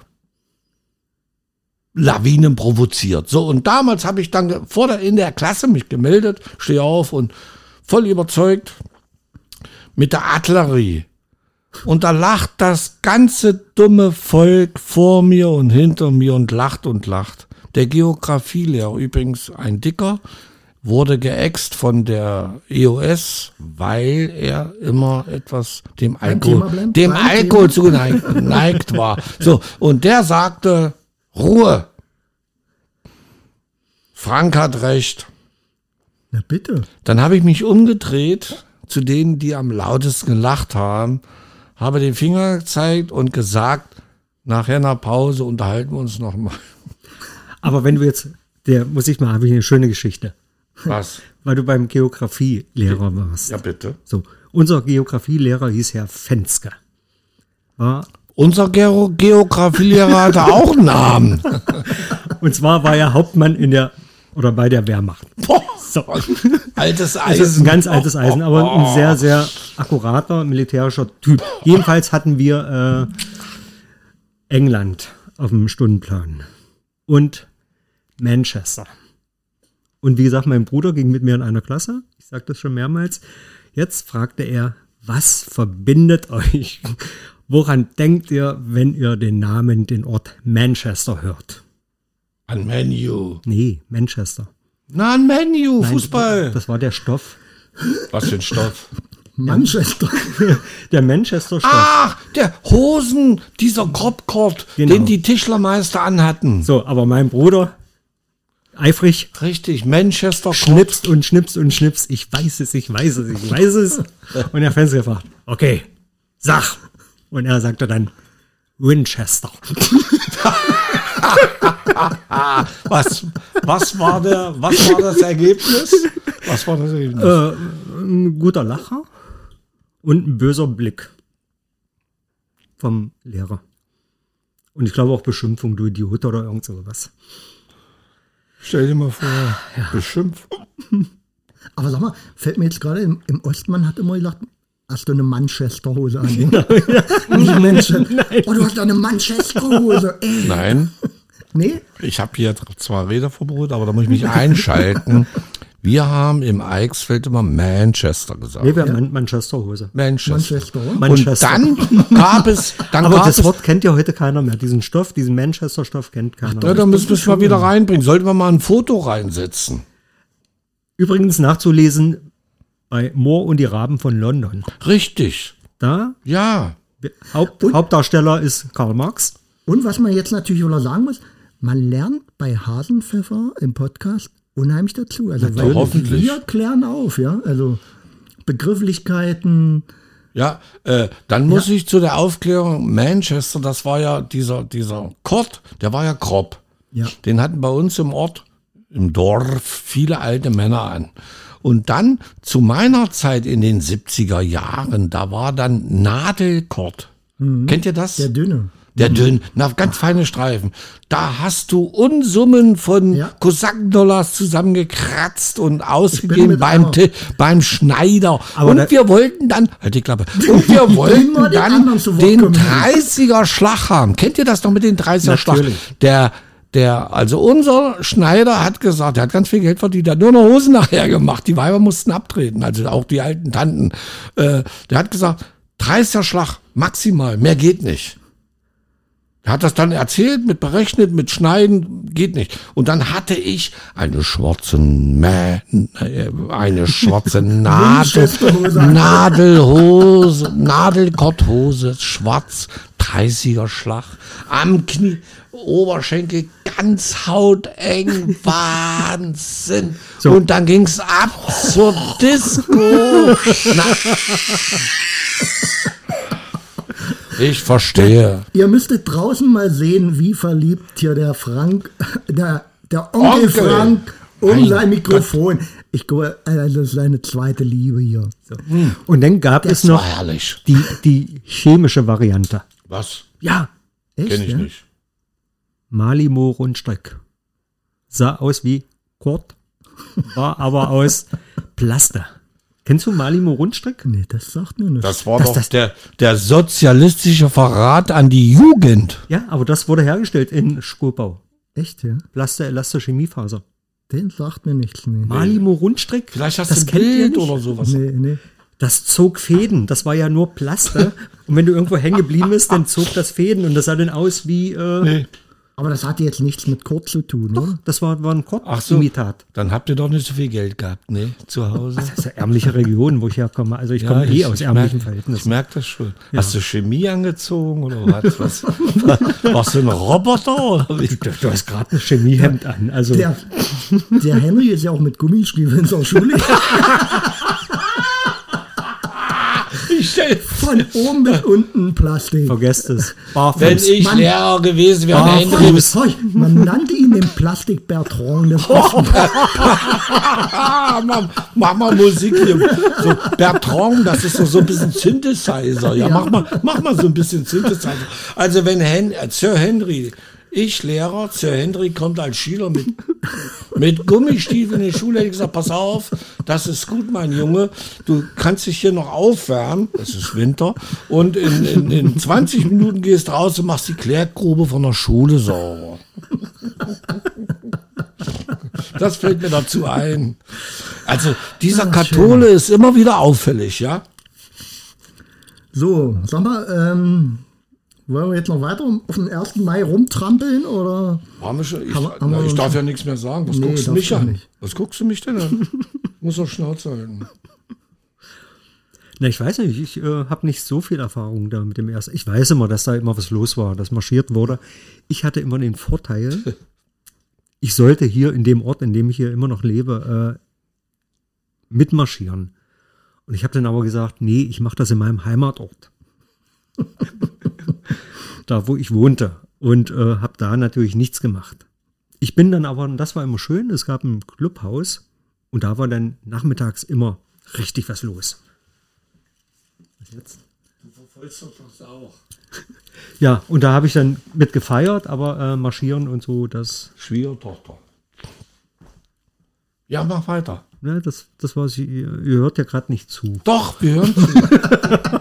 Lawinen provoziert. So, und damals habe ich dann vor der, in der Klasse mich gemeldet, stehe auf und voll überzeugt mit der Artillerie. Und da lacht das ganze dumme Volk vor mir und hinter mir und lacht und lacht. Der Geografielehrer, übrigens ein Dicker, wurde geäxt von der EOS, weil er immer etwas dem Alkohol, dem Alkohol zugeneigt geneigt war. So, und der sagte, Ruhe. Frank hat recht. Na bitte. Dann habe ich mich umgedreht zu denen, die am lautesten gelacht haben, habe den Finger gezeigt und gesagt, nachher nach Pause unterhalten wir uns noch mal. Aber wenn du jetzt, der muss ich mal, habe ich eine schöne Geschichte. Was? Weil du beim Geografielehrer warst. Ja, bitte. So, unser Geografielehrer hieß Herr Fenske. War, Unser Geo Geografielehrer hatte auch einen Namen. und zwar war er Hauptmann in der, oder bei der Wehrmacht. Boah, So. altes Das ist ein Eisen. ganz altes Eisen, aber ein sehr, sehr akkurater militärischer Typ. Jedenfalls hatten wir äh, England auf dem Stundenplan und Manchester. Und wie gesagt, mein Bruder ging mit mir in einer Klasse. Ich sagte das schon mehrmals. Jetzt fragte er, was verbindet euch? Woran denkt ihr, wenn ihr den Namen, den Ort Manchester hört? Ein Menu. Nee, Manchester. Na, ein Menu, Fußball. Das war der Stoff. Was für ein Stoff. Manchester. Der Manchester Stoff. Ach, der Hosen, dieser Kropkord, Genau. den die Tischlermeister anhatten. So, aber mein Bruder, eifrig, Richtig, Manchester schnipst und schnipst und schnipst. Ich weiß es, ich weiß es, ich weiß es. Und der Fans gefragt, okay, sag. Und er sagte dann, Winchester. Was, was, war der, was war das Ergebnis? Was war das Ergebnis? Äh, ein guter Lacher und ein böser Blick vom Lehrer. Und ich glaube auch Beschimpfung, du Idiot oder irgend sowas. Stell dir mal vor, beschimpft. Aber sag mal, fällt mir jetzt gerade im, im Osten, man hat immer gedacht, hast du eine Manchester-Hose an? Nicht Manchester. Oh, du hast doch eine Manchester-Hose. Nein, Nee? ich habe hier zwar Redeverbot, aber da muss ich mich einschalten. Wir haben im Eichsfeld immer Manchester gesagt. Nee, wir haben Man Manchester-Hose. Manchester. Manchester. Und dann gab es, dann Aber gab das es, Wort kennt ja heute keiner mehr. Diesen Stoff, diesen Manchester-Stoff kennt keiner ja, mehr. da müssen wir es mal wieder reinbringen. Sollten wir mal ein Foto reinsetzen? Übrigens nachzulesen bei Moore und die Raben von London. Richtig. Da, Ja. Haupt, Hauptdarsteller ist Karl Marx. Und was man jetzt natürlich wieder sagen muss, man lernt bei Hasenpfeffer im Podcast unheimlich dazu. Also weil hoffentlich. wir klären auf, ja. Also Begrifflichkeiten. Ja, äh, dann muss ich zu der Aufklärung, Manchester, das war ja dieser, dieser Kord, der war ja grob. Ja. Den hatten bei uns im Ort, im Dorf, viele alte Männer an. Und dann zu meiner Zeit in den 70er Jahren, da war dann Nadelkord. Kennt ihr das? Der dünne. Der dünn, na, ganz feine Streifen. Da hast du Unsummen von Ja. Kosakendollars zusammengekratzt und ausgegeben beim, beim Schneider. Aber und wir wollten dann, halt die Klappe, und wir wollten dann den kommen. 30er Schlag haben. Kennt ihr das noch mit den 30er Schlag? Natürlich. Der der, also unser Schneider hat gesagt, er hat ganz viel Geld verdient, der hat nur noch Hosen nachher gemacht. Die Weiber mussten abtreten, also auch die alten Tanten. Äh, der hat gesagt, 30er Schlag, maximal, mehr geht nicht. Er hat das dann erzählt, mit berechnet, mit Schneiden, geht nicht. Und dann hatte ich eine schwarze, Mä äh, eine schwarze Nadel, Nadelhose, Nadelkorthose, schwarz, 30er Schlag, am Knie, Oberschenkel ganz hauteng, Wahnsinn. So. Und dann ging's ab zur Disco. Ich verstehe. Ihr müsstet draußen mal sehen, wie verliebt hier der Frank, der, der Onkel, Onkel. Frank um Mein sein Mikrofon. Ich glaube, also das ist seine zweite Liebe hier. So. Und dann gab es Das war noch herrlich. die, die chemische Variante. Was? Ja, Echt, Kenn ich ja? nicht. Malimo Rundstreck. Sah aus wie Kurt, war aber aus Plaster. Kennst du Malimo Rundstreck? Nee, das sagt mir nicht. Das war Das- doch das- der, der sozialistische Verrat an die Jugend. Ja, aber das wurde hergestellt in Skopau. Echt, ja? Plaster, Elaster, Chemiefaser. Den sagt mir nichts. Nee. Malimo Rundstreck? Vielleicht hast das du ein kennt ihr Bild oder sowas. Nee, nee. Das zog Fäden. Das war ja nur Plaster. und wenn du irgendwo hängen geblieben bist, dann zog das Fäden. Und das sah dann aus wie, äh, Nee. Aber das hat jetzt nichts mit Kurt zu tun, oder? das war, war ein Ach so. Kurt-Imitat. Dann habt ihr doch nicht so viel Geld gehabt, ne? Zu Hause. Das ist ja ärmliche Region, wo ich herkomme. Also ich komme eh aus ärmlichen merk, Verhältnissen. Ich merke das schon. Hast du Chemie angezogen oder was? was? Warst du ein Roboter oder wie? Du, du hast gerade ein Chemiehemd an. Also Der, der Henry ist ja auch mit Gummistiefeln zur Schule. Stell, Von oben bis unten Plastik. vergesst es. wenn Barfuß. ich Mann. Lehrer gewesen wäre, hoi, Man nannte ihn den Plastik Bertrand des Osten. Ah, mach, mach mal Musik hier. So Bertrand, das ist so, so ein bisschen Synthesizer. Ja, Mach, mal, mach mal so ein bisschen Synthesizer. Also wenn Hen äh, Sir Henry, ich Lehrer, Sir Henry kommt als Schüler mit, mit Gummistiefeln in die Schule, ich gesagt, pass auf, das ist gut, mein Junge. Du kannst dich hier noch aufwärmen, es ist Winter, und in, in, in 20 Minuten gehst raus und machst die Klärgrube von der Schule sauber. Das fällt mir dazu ein. Also dieser Kathole ist immer wieder auffällig, ja? So, sag mal, ähm, wollen wir jetzt noch weiter auf den 1. Mai rumtrampeln oder? Haben wir schon, ich, Haben na, wir ich darf ja nichts mehr sagen. Was Nee, guckst du mich an? nicht. Was guckst du mich denn an? Muss doch Schnauze halten. Na, ich weiß nicht, ich äh, habe nicht so viel Erfahrung da mit dem ersten. Ich weiß immer, dass da immer was los war, dass marschiert wurde. Ich hatte immer den Vorteil, ich sollte hier in dem Ort, in dem ich hier immer noch lebe, äh, mitmarschieren. Und ich habe dann aber gesagt, nee, ich mache das in meinem Heimatort. da, wo ich wohnte. Und äh, habe da natürlich nichts gemacht. Ich bin dann aber, und das war immer schön, es gab ein Clubhaus und da war dann nachmittags immer richtig was los. Was jetzt? Du verfolgst doch das auch. Ja, und da habe ich dann mit gefeiert, aber äh, marschieren und so, das, Schwiegertochter. Ja, mach weiter. ne, das, das war, ihr, ihr hört ja gerade nicht zu. Doch, wir hören zu.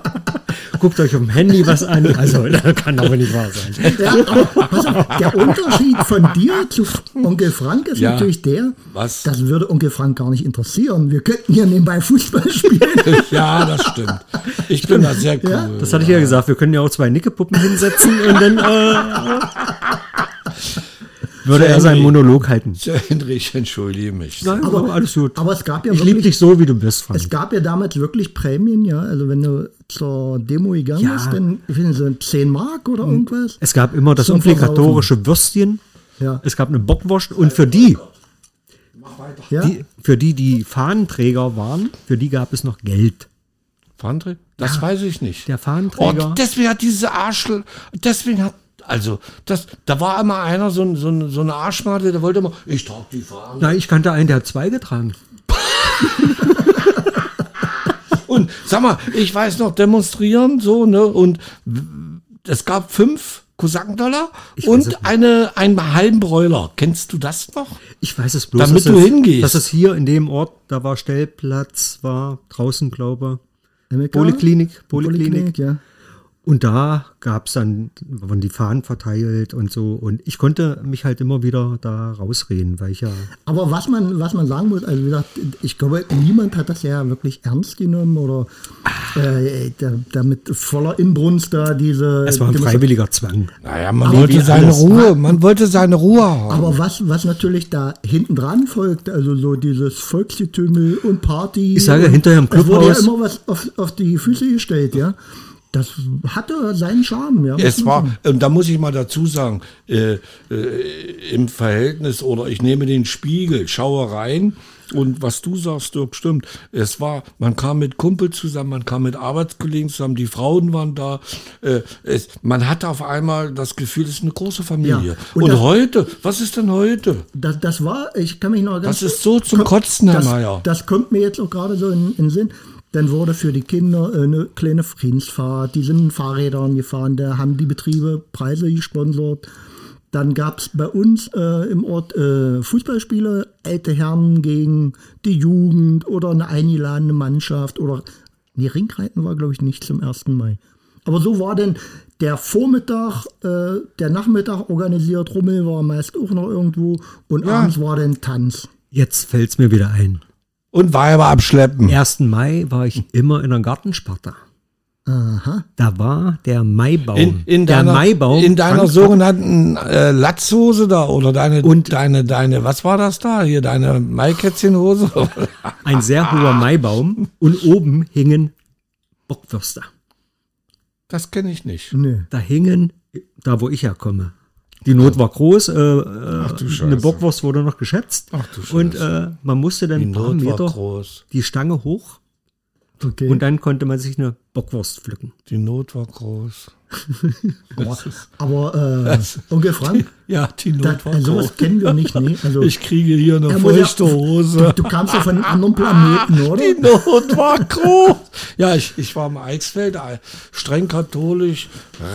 Guckt euch auf dem Handy was an. Also, das kann aber nicht wahr sein. Ja, auf, der Unterschied von dir zu Onkel Frank ist Ja. natürlich der, Was? das würde Onkel Frank gar nicht interessieren. Wir könnten hier nebenbei Fußball spielen. Ja, das stimmt. Ich bin da sehr cool. Ja, Das hatte ich ja gesagt, wir können ja auch zwei Nickepuppen hinsetzen und dann äh, würde er seinen Monolog halten. Sir Henry, ich entschuldige mich. Nein, aber alles gut. Aber es gab ja ich liebe dich so, wie du bist, Frank. es gab ja damals wirklich Prämien, ja. Also wenn du zur Demo gegangen Ja. bist, dann finden sie 10 Mark oder irgendwas. Es gab immer das obligatorische Würstchen. Ja. Es gab eine Bockwurst und für die, Ja. die, für die, die Fahnenträger waren, für die gab es noch Geld. Fandre? Das weiß ich nicht. Der Oh, Fahnenträger. deswegen hat diese Arschl, deswegen hat, also, das, da war immer einer, so, so, so eine Arschmate, der wollte immer, ich trage die Fahne. Na, ich kannte einen, der hat zwei getragen. Und sag mal, ich weiß noch, demonstrieren, so, ne, und es gab fünf Kosakendollar und eine, einen halben Bräuler. Kennst du das noch? Ich weiß es bloß. Damit du es, hingehst. Dass es hier in dem Ort, da war Stellplatz, war draußen, glaube ich. MK? Poliklinik, Poliklinik. ja. Und da gab es dann, wurden die Fahnen verteilt und so. Und ich konnte mich halt immer wieder da rausreden, weil ich ja. Aber was man, was man sagen muss, also wie gesagt, ich glaube, niemand hat das ja wirklich ernst genommen oder äh, da, damit voller Inbrunst da diese. Es war ein freiwilliger Zwang. Naja, man Aber wollte seine alles, Ruhe, man wollte seine Ruhe haben. Aber was, was natürlich da hinten dran folgt, also so dieses Volksgetümmel und Party. Ich sage, hinterher im Es wurde ja Clubhaus- immer was auf, auf die Füße gestellt, ja. Das hatte seinen Charme, ja. Es war, und da muss ich mal dazu sagen, äh, äh, im Verhältnis oder ich nehme den Spiegel, schaue rein und was du sagst, Dirk, stimmt. Es war, man kam mit Kumpel zusammen, man kam mit Arbeitskollegen zusammen, die Frauen waren da. Äh, es, man hatte auf einmal das Gefühl, es ist eine große Familie. Ja, und Und, das- heute, was ist denn heute? Das, das war, ich kann mich noch ganz. Das ist so zum Komm, Kotzen, Herr das, Meier. Das kommt mir jetzt auch gerade so in, in den Sinn. Dann wurde für die Kinder äh, eine kleine Friedensfahrt, die sind in Fahrrädern gefahren, da haben die Betriebe Preise gesponsert. Dann gab es bei uns äh, im Ort äh, Fußballspiele, alte Herren gegen die Jugend oder eine eingeladene Mannschaft oder nee, Ringreiten war glaube ich nicht zum 1. Mai. Aber so war denn der Vormittag, äh, der Nachmittag organisiert, Rummel war meist auch noch irgendwo und abends war dann Tanz. Jetzt fällt es mir wieder ein. Und Weiber abschleppen. 1. Mai war ich immer in der Gartensparte. Aha. Da war der Maibaum. In, in der deiner, Maibaum. in deiner Frank- sogenannten äh, Latzhose da oder deine Und- deine deine was war das da hier deine Maikätzchenhose Ein sehr hoher Maibaum. Und oben hingen Bockwürste. das kenne ich nicht Nee. Da hingen, da wo ich herkomme. Die Not war groß, äh, äh, eine Bockwurst wurde noch geschätzt. Ach du Scheiße. und äh, man musste dann die ein paar Meter die Stange hoch Okay. und dann konnte man sich eine Bockwurst pflücken. die Not war groß Aber äh, Onkel Frank, ja die Not das, äh, sowas kennen wir nicht. Nee? Also, ich kriege hier eine feuchte Hose Du, du kamst ja von einem anderen Planeten, oder? Die Not war groß. Ja, ich, ich war im Eichsfeld, äh, streng katholisch,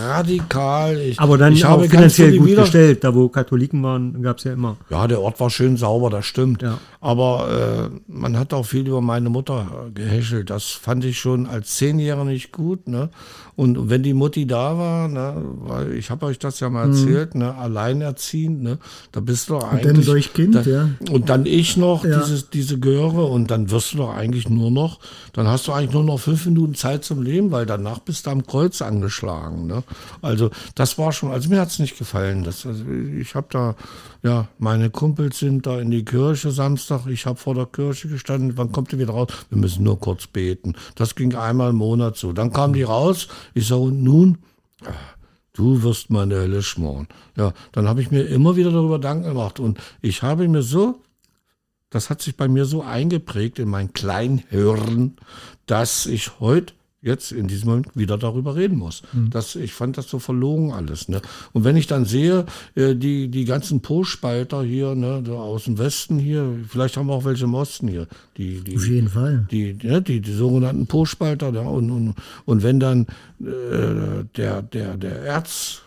radikal. Ich, Aber dann ich auch habe finanziell gut Wider- gestellt. Da wo Katholiken waren, gab es ja immer. Ja, der Ort war schön sauber, das stimmt. Ja. Aber äh, man hat auch viel über meine Mutter äh, gehäschelt. Das fand ich schon als Zehnjähriger nicht gut. Ne? Und wenn die Mutti da war, ne, weil ich habe euch das ja mal erzählt, ne, alleinerziehend, ne, da bist du eigentlich. Mhm. dann solch Kind, da, ja. Und dann ich noch, Ja. dieses, diese Göre, und dann wirst du doch eigentlich nur noch, dann hast du eigentlich nur noch fünf Minuten Zeit zum Leben, weil danach bist du am Kreuz angeschlagen. Ne? Also das war schon, also mir hat's nicht gefallen. Das, also ich habe da, ja, meine Kumpels sind da in die Kirche Samstag, ich habe vor der Kirche gestanden, wann kommt ihr wieder raus? Wir müssen nur kurz beten. Das ging einmal im Monat so. Dann kamen die raus, ich so, und nun? Du wirst meine Hölle schmoren. Ja, dann habe ich mir immer wieder darüber Gedanken gemacht und ich habe mir so, das hat sich bei mir so eingeprägt in mein Kleinhirn, dass ich heute jetzt in diesem Moment wieder darüber reden muss. Das, ich fand das so verlogen alles. Ne? Und wenn ich dann sehe, äh, die, die ganzen Po-Spalter hier, ne, aus dem Westen hier, vielleicht haben wir auch welche im Osten hier, die, die, Auf jeden Fall. die, ja, die, die sogenannten Po-Spalter. Ja, und, und, und wenn dann äh, der, der, der Erz,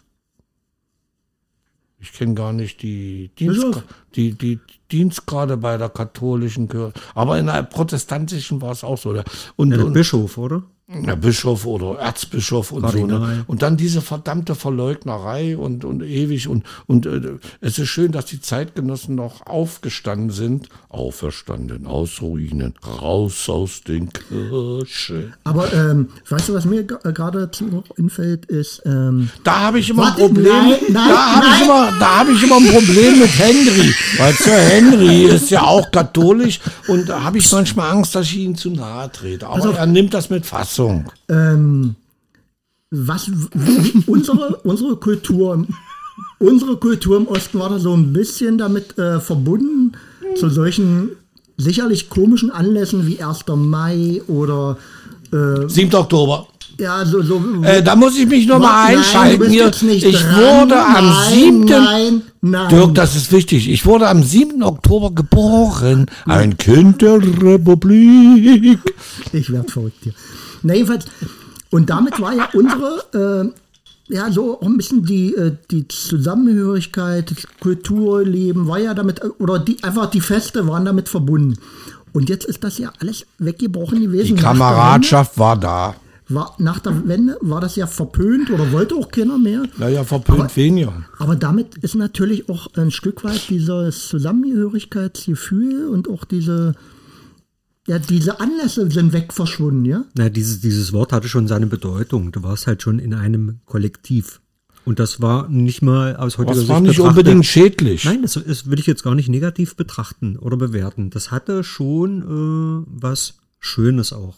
ich kenne gar nicht die, Dienst, die, die Dienstgrade bei der katholischen Kirche, aber in der protestantischen war es auch so. Der, und, Ja, der und, Bischof, oder? Ja, Bischof oder Erzbischof und so. Kardinal. Ne? Und dann diese verdammte Verleugnerei und, und ewig. Und, und äh, es ist schön, dass die Zeitgenossen noch aufgestanden sind. Auferstanden aus Ruinen, raus aus den Kirchen. Aber ähm, weißt du, was mir äh, gerade noch einfällt, ist, ähm, Da habe ich immer ein Problem. nein, nein, da habe ich, nein. immer, da hab ich immer ein Problem mit Henry. Weil Sir Henry ist ja auch katholisch und da habe ich manchmal Angst, dass ich ihm zu nahe trete. Aber er nimmt das mit Fassung. ähm, was unsere, unsere Kultur, unsere Kultur im Osten war da so ein bisschen damit äh, verbunden, zu solchen sicherlich komischen Anlässen wie 1. Mai oder 7. Oktober. ja, so, so Äh, da muss ich mich noch mal Nein, du einschalten bist hier. jetzt nicht Ich dran. wurde am Nein, 7. Nein, nein. Dirk, das ist wichtig. Ich wurde am 7. Oktober geboren. Ein Kind der Republik. Ich werde verrückt hier. Na jedenfalls, und damit war ja unsere, äh, ja, so auch ein bisschen die, äh, die Zusammenhörigkeit, das Kulturleben war ja damit, äh, oder die, einfach die Feste waren damit verbunden. Und jetzt ist das ja alles weggebrochen gewesen. Die Kameradschaft war da. War, nach der Wende war das ja verpönt oder wollte auch keiner mehr. Naja, verpönt Aber- weniger. Aber damit ist natürlich auch ein Stück weit dieses Zusammengehörigkeitsgefühl und auch diese, ja, diese Anlässe sind weg verschwunden, ja? Na, dieses, dieses Wort hatte schon seine Bedeutung. Du warst halt schon in einem Kollektiv. Und das war nicht mal aus heutiger Das Sicht war nicht betrachtet- unbedingt schädlich. Nein, das, das will ich jetzt gar nicht negativ betrachten oder bewerten. Das hatte schon äh, was Schönes auch.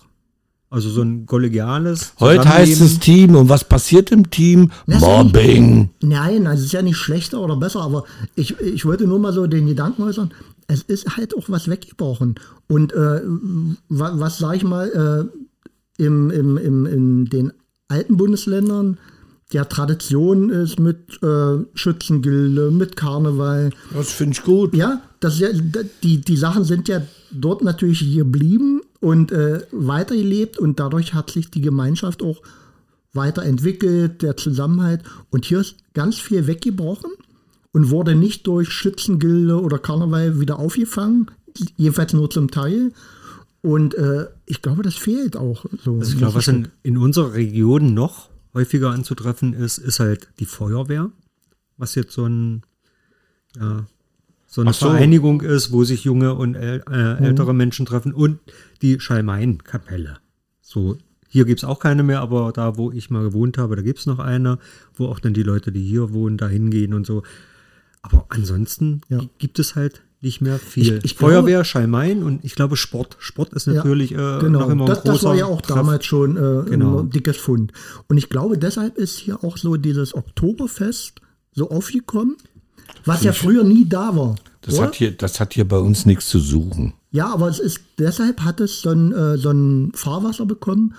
Also so ein kollegiales. Heute heißt es Team. Und was passiert im Team? Das ist Mobbing. Nein, also es ist ja nicht schlechter oder besser, aber ich, ich wollte nur mal so den Gedanken äußern, es ist halt auch was weggebrochen. Und äh, wa- was, sag ich mal, äh, im, im, im, in den alten Bundesländern ja Tradition ist mit äh, Schützengilde, mit Karneval. Das finde ich gut. Ja, das ist ja, die, die Sachen sind ja dort natürlich geblieben und äh, weitergelebt und dadurch hat sich die Gemeinschaft auch weiterentwickelt, der Zusammenhalt. Und hier ist ganz viel weggebrochen und wurde nicht durch Schützengilde oder Karneval wieder aufgefangen, jedenfalls nur zum Teil. Und äh, ich glaube, das fehlt auch. So Also ich glaube, was in, in unserer Region noch häufiger anzutreffen ist, ist halt die Feuerwehr, was jetzt so ein ja, so eine so. Vereinigung ist, wo sich junge und äl Mhm. äh, ältere Menschen treffen und die Schalmein-Kapelle. So, hier gibt's auch keine mehr, aber da, wo ich mal gewohnt habe, da gibt's noch eine, wo auch dann die Leute, die hier wohnen, da hingehen und so. Aber ansonsten Ja. gibt es halt nicht mehr viel. Ich- ich glaube- Feuerwehr, Schalmein und ich glaube Sport. Sport ist natürlich Ja, äh, genau. noch immer ein das, großer das war ja auch Treff. damals schon äh, Genau. ein dickes Fund. Und ich glaube, deshalb ist hier auch so dieses Oktoberfest so aufgekommen, was ja früher nie da war. Das oder? hat, hier, das hat hier bei uns nichts zu suchen. Ja, aber es ist deshalb hat es so ein, äh, so ein Fahrwasser bekommen,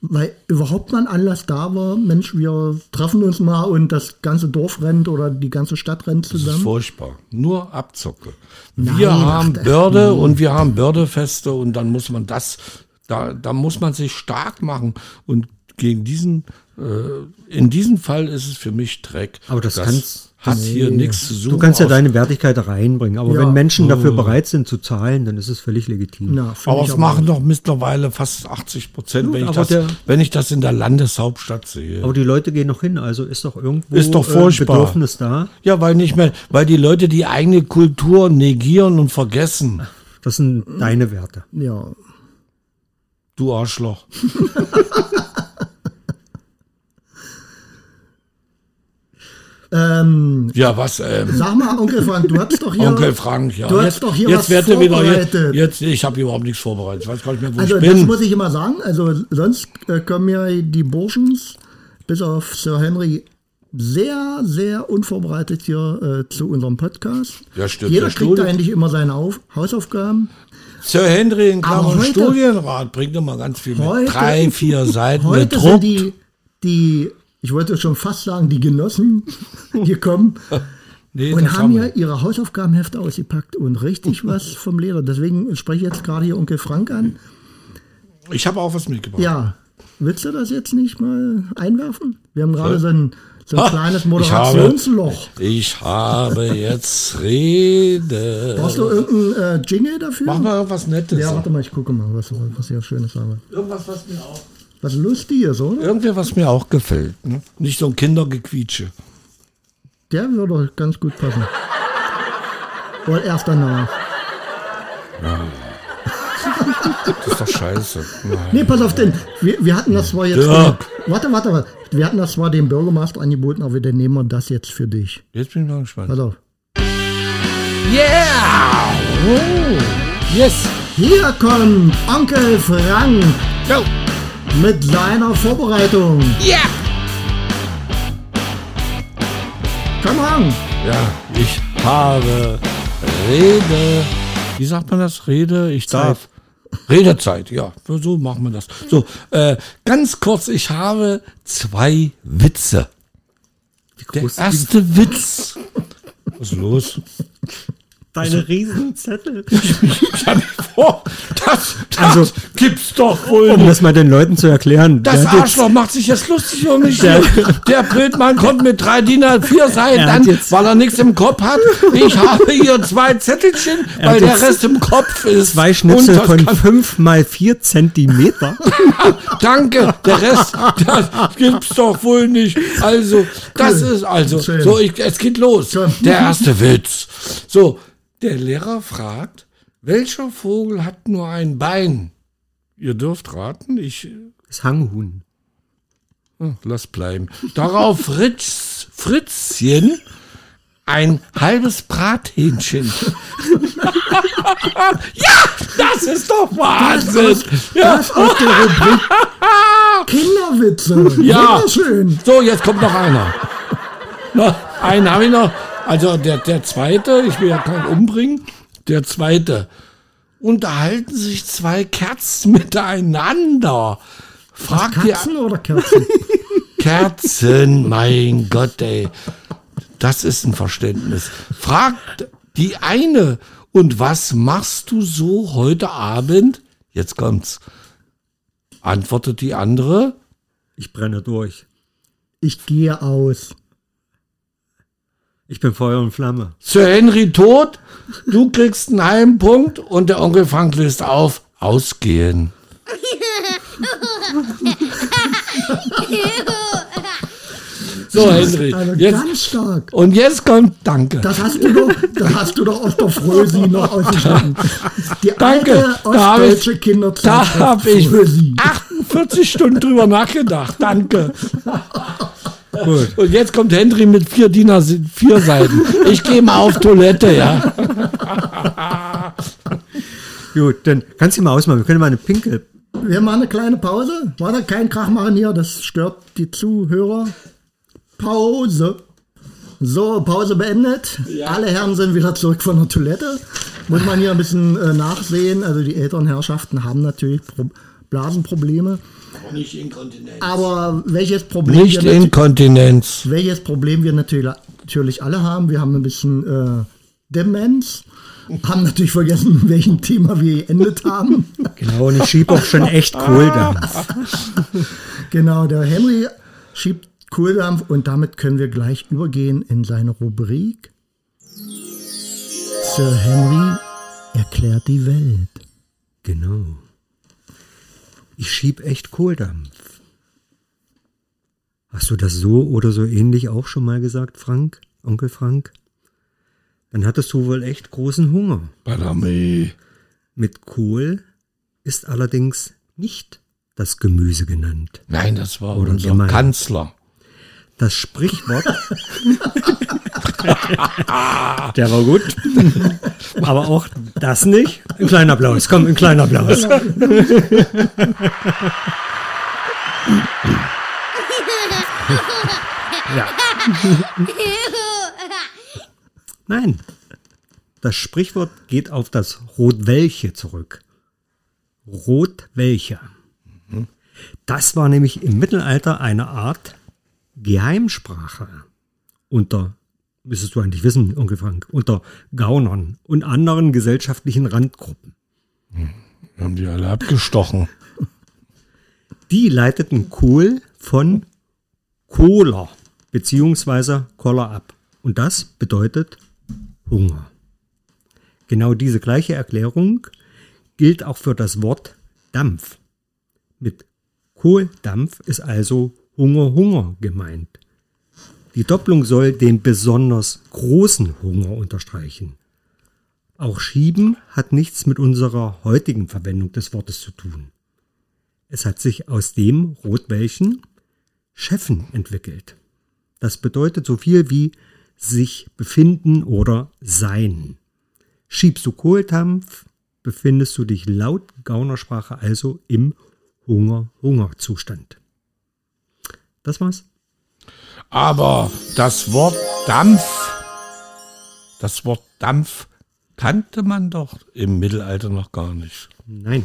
weil überhaupt mal ein Anlass da war. Mensch, wir treffen uns mal und das ganze Dorf rennt oder die ganze Stadt rennt Das ist zusammen. furchtbar. Nur Abzocke. Nein, wir haben ach, Börde und wir haben Bördefeste und dann muss man das, da, da muss man sich stark machen. Und gegen diesen, äh, in diesem Fall ist es für mich Dreck. Aber das kannst- hat hier nichts zu suchen. Du kannst ja deine Wertigkeit reinbringen, aber Ja. wenn Menschen dafür bereit sind zu zahlen, dann ist es völlig legitim. Ja, aber es machen doch mittlerweile fast 80 Prozent, wenn, ich das- der- wenn ich das in der Landeshauptstadt sehe. Aber die Leute gehen noch hin, also ist doch irgendwo Ist doch äh. Bedürfnis da. Ja, weil nicht mehr, weil die Leute die eigene Kultur negieren und vergessen. Das sind deine Werte. Ja, Du Arschloch. ähm, Ja, was, ähm, sag mal, Onkel Frank, du hattest doch hier. Onkel Frank, ja. Du hast jetzt doch hier jetzt was er wieder, jetzt, vorbereitet. jetzt, ich habe überhaupt nichts vorbereitet. Ich weiß gar nicht mehr, wo Also ich das bin. muss ich immer sagen. Also sonst äh, kommen ja die Burschens bis auf Sir Henry sehr, sehr unvorbereitet hier äh, zu unserem Podcast. Ja, stimmt. Jeder Der kriegt da endlich immer seine Auf Hausaufgaben. Sir Henry in Klammern heute- Studienrat bringt immer ganz viel mit. Heute- Drei, vier Seiten Heute sind bedruckt. die, die, ich wollte schon fast sagen, die Genossen gekommen Nee, und haben hier ihre Hausaufgabenhefte ausgepackt und richtig was vom Leder. Deswegen spreche ich jetzt gerade hier Onkel Frank an. Ich habe auch was mitgebracht. Ja, willst du das jetzt nicht mal einwerfen? Wir haben gerade so ein, so ein Ha, kleines ich habe- Moderationsloch. Ich habe jetzt Rede. Brauchst du irgendeinen äh, Jingle dafür? Mach mal irgendwas Nettes. ja, warte mal, ich gucke mal, was, was hier Schönes habe. Irgendwas, was mir auch. Was Lustiges, oder? Irgendwie, was mir auch gefällt. Ne? Nicht so ein Kindergequietsche. Der würde ganz gut passen. Oder erst danach. Das ist doch scheiße. Nein. Nee, pass auf, denn wir, wir hatten das zwar jetzt. Den, warte, warte, warte. Wir hatten das zwar dem Bürgermeister angeboten, aber dann nehmen wir das jetzt für dich. Jetzt bin ich mal gespannt. Pass auf. Yeah! Oh, Yes! hier kommt Onkel Frank Go! Mit seiner Vorbereitung. Yeah! Come on. Ja, ich habe Rede. Wie sagt man das? Rede? Ich darf. Redezeit, ja. So machen wir das. So, äh, ganz kurz, ich habe zwei Witze. Der erste Witz. Was ist los? Deine Riesenzettel. Stell dir vor, das, das Also- gibt's doch wohl Um das mal den Leuten zu erklären. Das hat jetzt- Arschloch macht sich jetzt lustig um mich. Der- Der, Blödmann kommt mit drei DIN A4 Seiten an, jetzt- weil er nichts im Kopf hat. Ich habe hier zwei Zettelchen, weil der Rest im Kopf ist. Zwei Schnipsel von fünf mal vier Zentimeter. Danke, der Rest, das gibt's doch wohl nicht. Also, das ist also, so, ich, es geht los. Der erste Witz. So, der Lehrer fragt, welcher Vogel hat nur ein Bein? Ihr dürft raten, ich Das Hanghuhn. Hm, Lass bleiben. Darauf Fritz, Fritzchen ein halbes Brathähnchen. ja, das ist doch Wahnsinn. Ja, Das aus der Rubrik Kinderwitze. Ja. Wunderschön. so, jetzt kommt noch einer. Na, einen habe ich noch. Also der, der zweite, ich will ja keinen umbringen. Der zweite. Unterhalten sich zwei Kerzen miteinander. Fragt die Katzen oder Kerzen? Kerzen, mein Gott, ey. Das ist ein Verständnis. Fragt die eine, und was machst du so heute Abend? Jetzt kommt's. Antwortet die andere. Ich brenne durch. Ich gehe aus. Ich bin Feuer und Flamme. Sir Henry tot, du kriegst einen halben Punkt und der Onkel Frank löst auf. Ausgehen. So, Henry. Also Jetzt, ganz stark. und jetzt kommt, danke. Das hast du doch, das hast du doch aus der Frösi noch ausgeschnitten. Die Danke. alte Da habe ich, ostdeutsche Kinderzeit. da hab ich Frösi. 48 Stunden drüber nachgedacht. Danke. Gut. Und jetzt kommt Henry mit vier DIN vier Seiten. Ich gehe mal auf Toilette, ja. Gut, dann kannst du mal ausmachen. Wir können mal eine Pinkel. Wir machen eine kleine Pause. Warte, kein Krach machen hier, das stört die Zuhörer. Pause. So, Pause beendet. Alle Herren sind wieder zurück von der Toilette. Muss man hier ein bisschen äh, nachsehen. Also die älteren Herrschaften haben natürlich Pro Blasenprobleme. Nicht Inkontinenz. Aber welches Problem, Nicht wir, Inkontinenz. welches Problem wir natürlich, natürlich alle haben, wir haben ein bisschen äh, Demenz. Haben natürlich vergessen, welchem Thema wir geendet haben. Genau, und ich schiebe auch schon echt Kohldampf. Genau, der Henry schiebt Kohldampf und damit können wir gleich übergehen in seine Rubrik. Sir Henry erklärt die Welt. Genau. Ich schieb echt Kohldampf. Hast du das so oder so ähnlich auch schon mal gesagt, Frank? Onkel Frank? Dann hattest du wohl echt großen Hunger. Badame. Mit Kohl ist allerdings nicht das Gemüse genannt. Nein, das war Oder unser gemein. Kanzler. Das Sprichwort. Der war gut. Aber auch das nicht. Ein kleiner Applaus. Komm, ein kleiner Applaus. Ja. Nein. Das Sprichwort geht auf das Rotwelche zurück. Rotwelche. Das war nämlich im Mittelalter eine Art Geheimsprache unter, müsstest du eigentlich wissen, Onkel Frank, unter Gaunern und anderen gesellschaftlichen Randgruppen. Wir haben die alle abgestochen. Die leiteten Kohl von Kohler beziehungsweise Koller ab. Und das bedeutet Hunger. Genau diese gleiche Erklärung gilt auch für das Wort Dampf. Mit Kohldampf ist also Hunger, Hunger gemeint. Die Doppelung soll den besonders großen Hunger unterstreichen. Auch Schieben hat nichts mit unserer heutigen Verwendung des Wortes zu tun. Es hat sich aus dem Rotwelchen Chefen entwickelt. Das bedeutet so viel wie sich befinden oder sein. Schiebst du Kohldampf, befindest du dich laut Gaunersprache also im Hunger-Hunger-Zustand. Das war's. Aber das Wort Dampf, das Wort Dampf kannte man doch im Mittelalter noch gar nicht. Nein.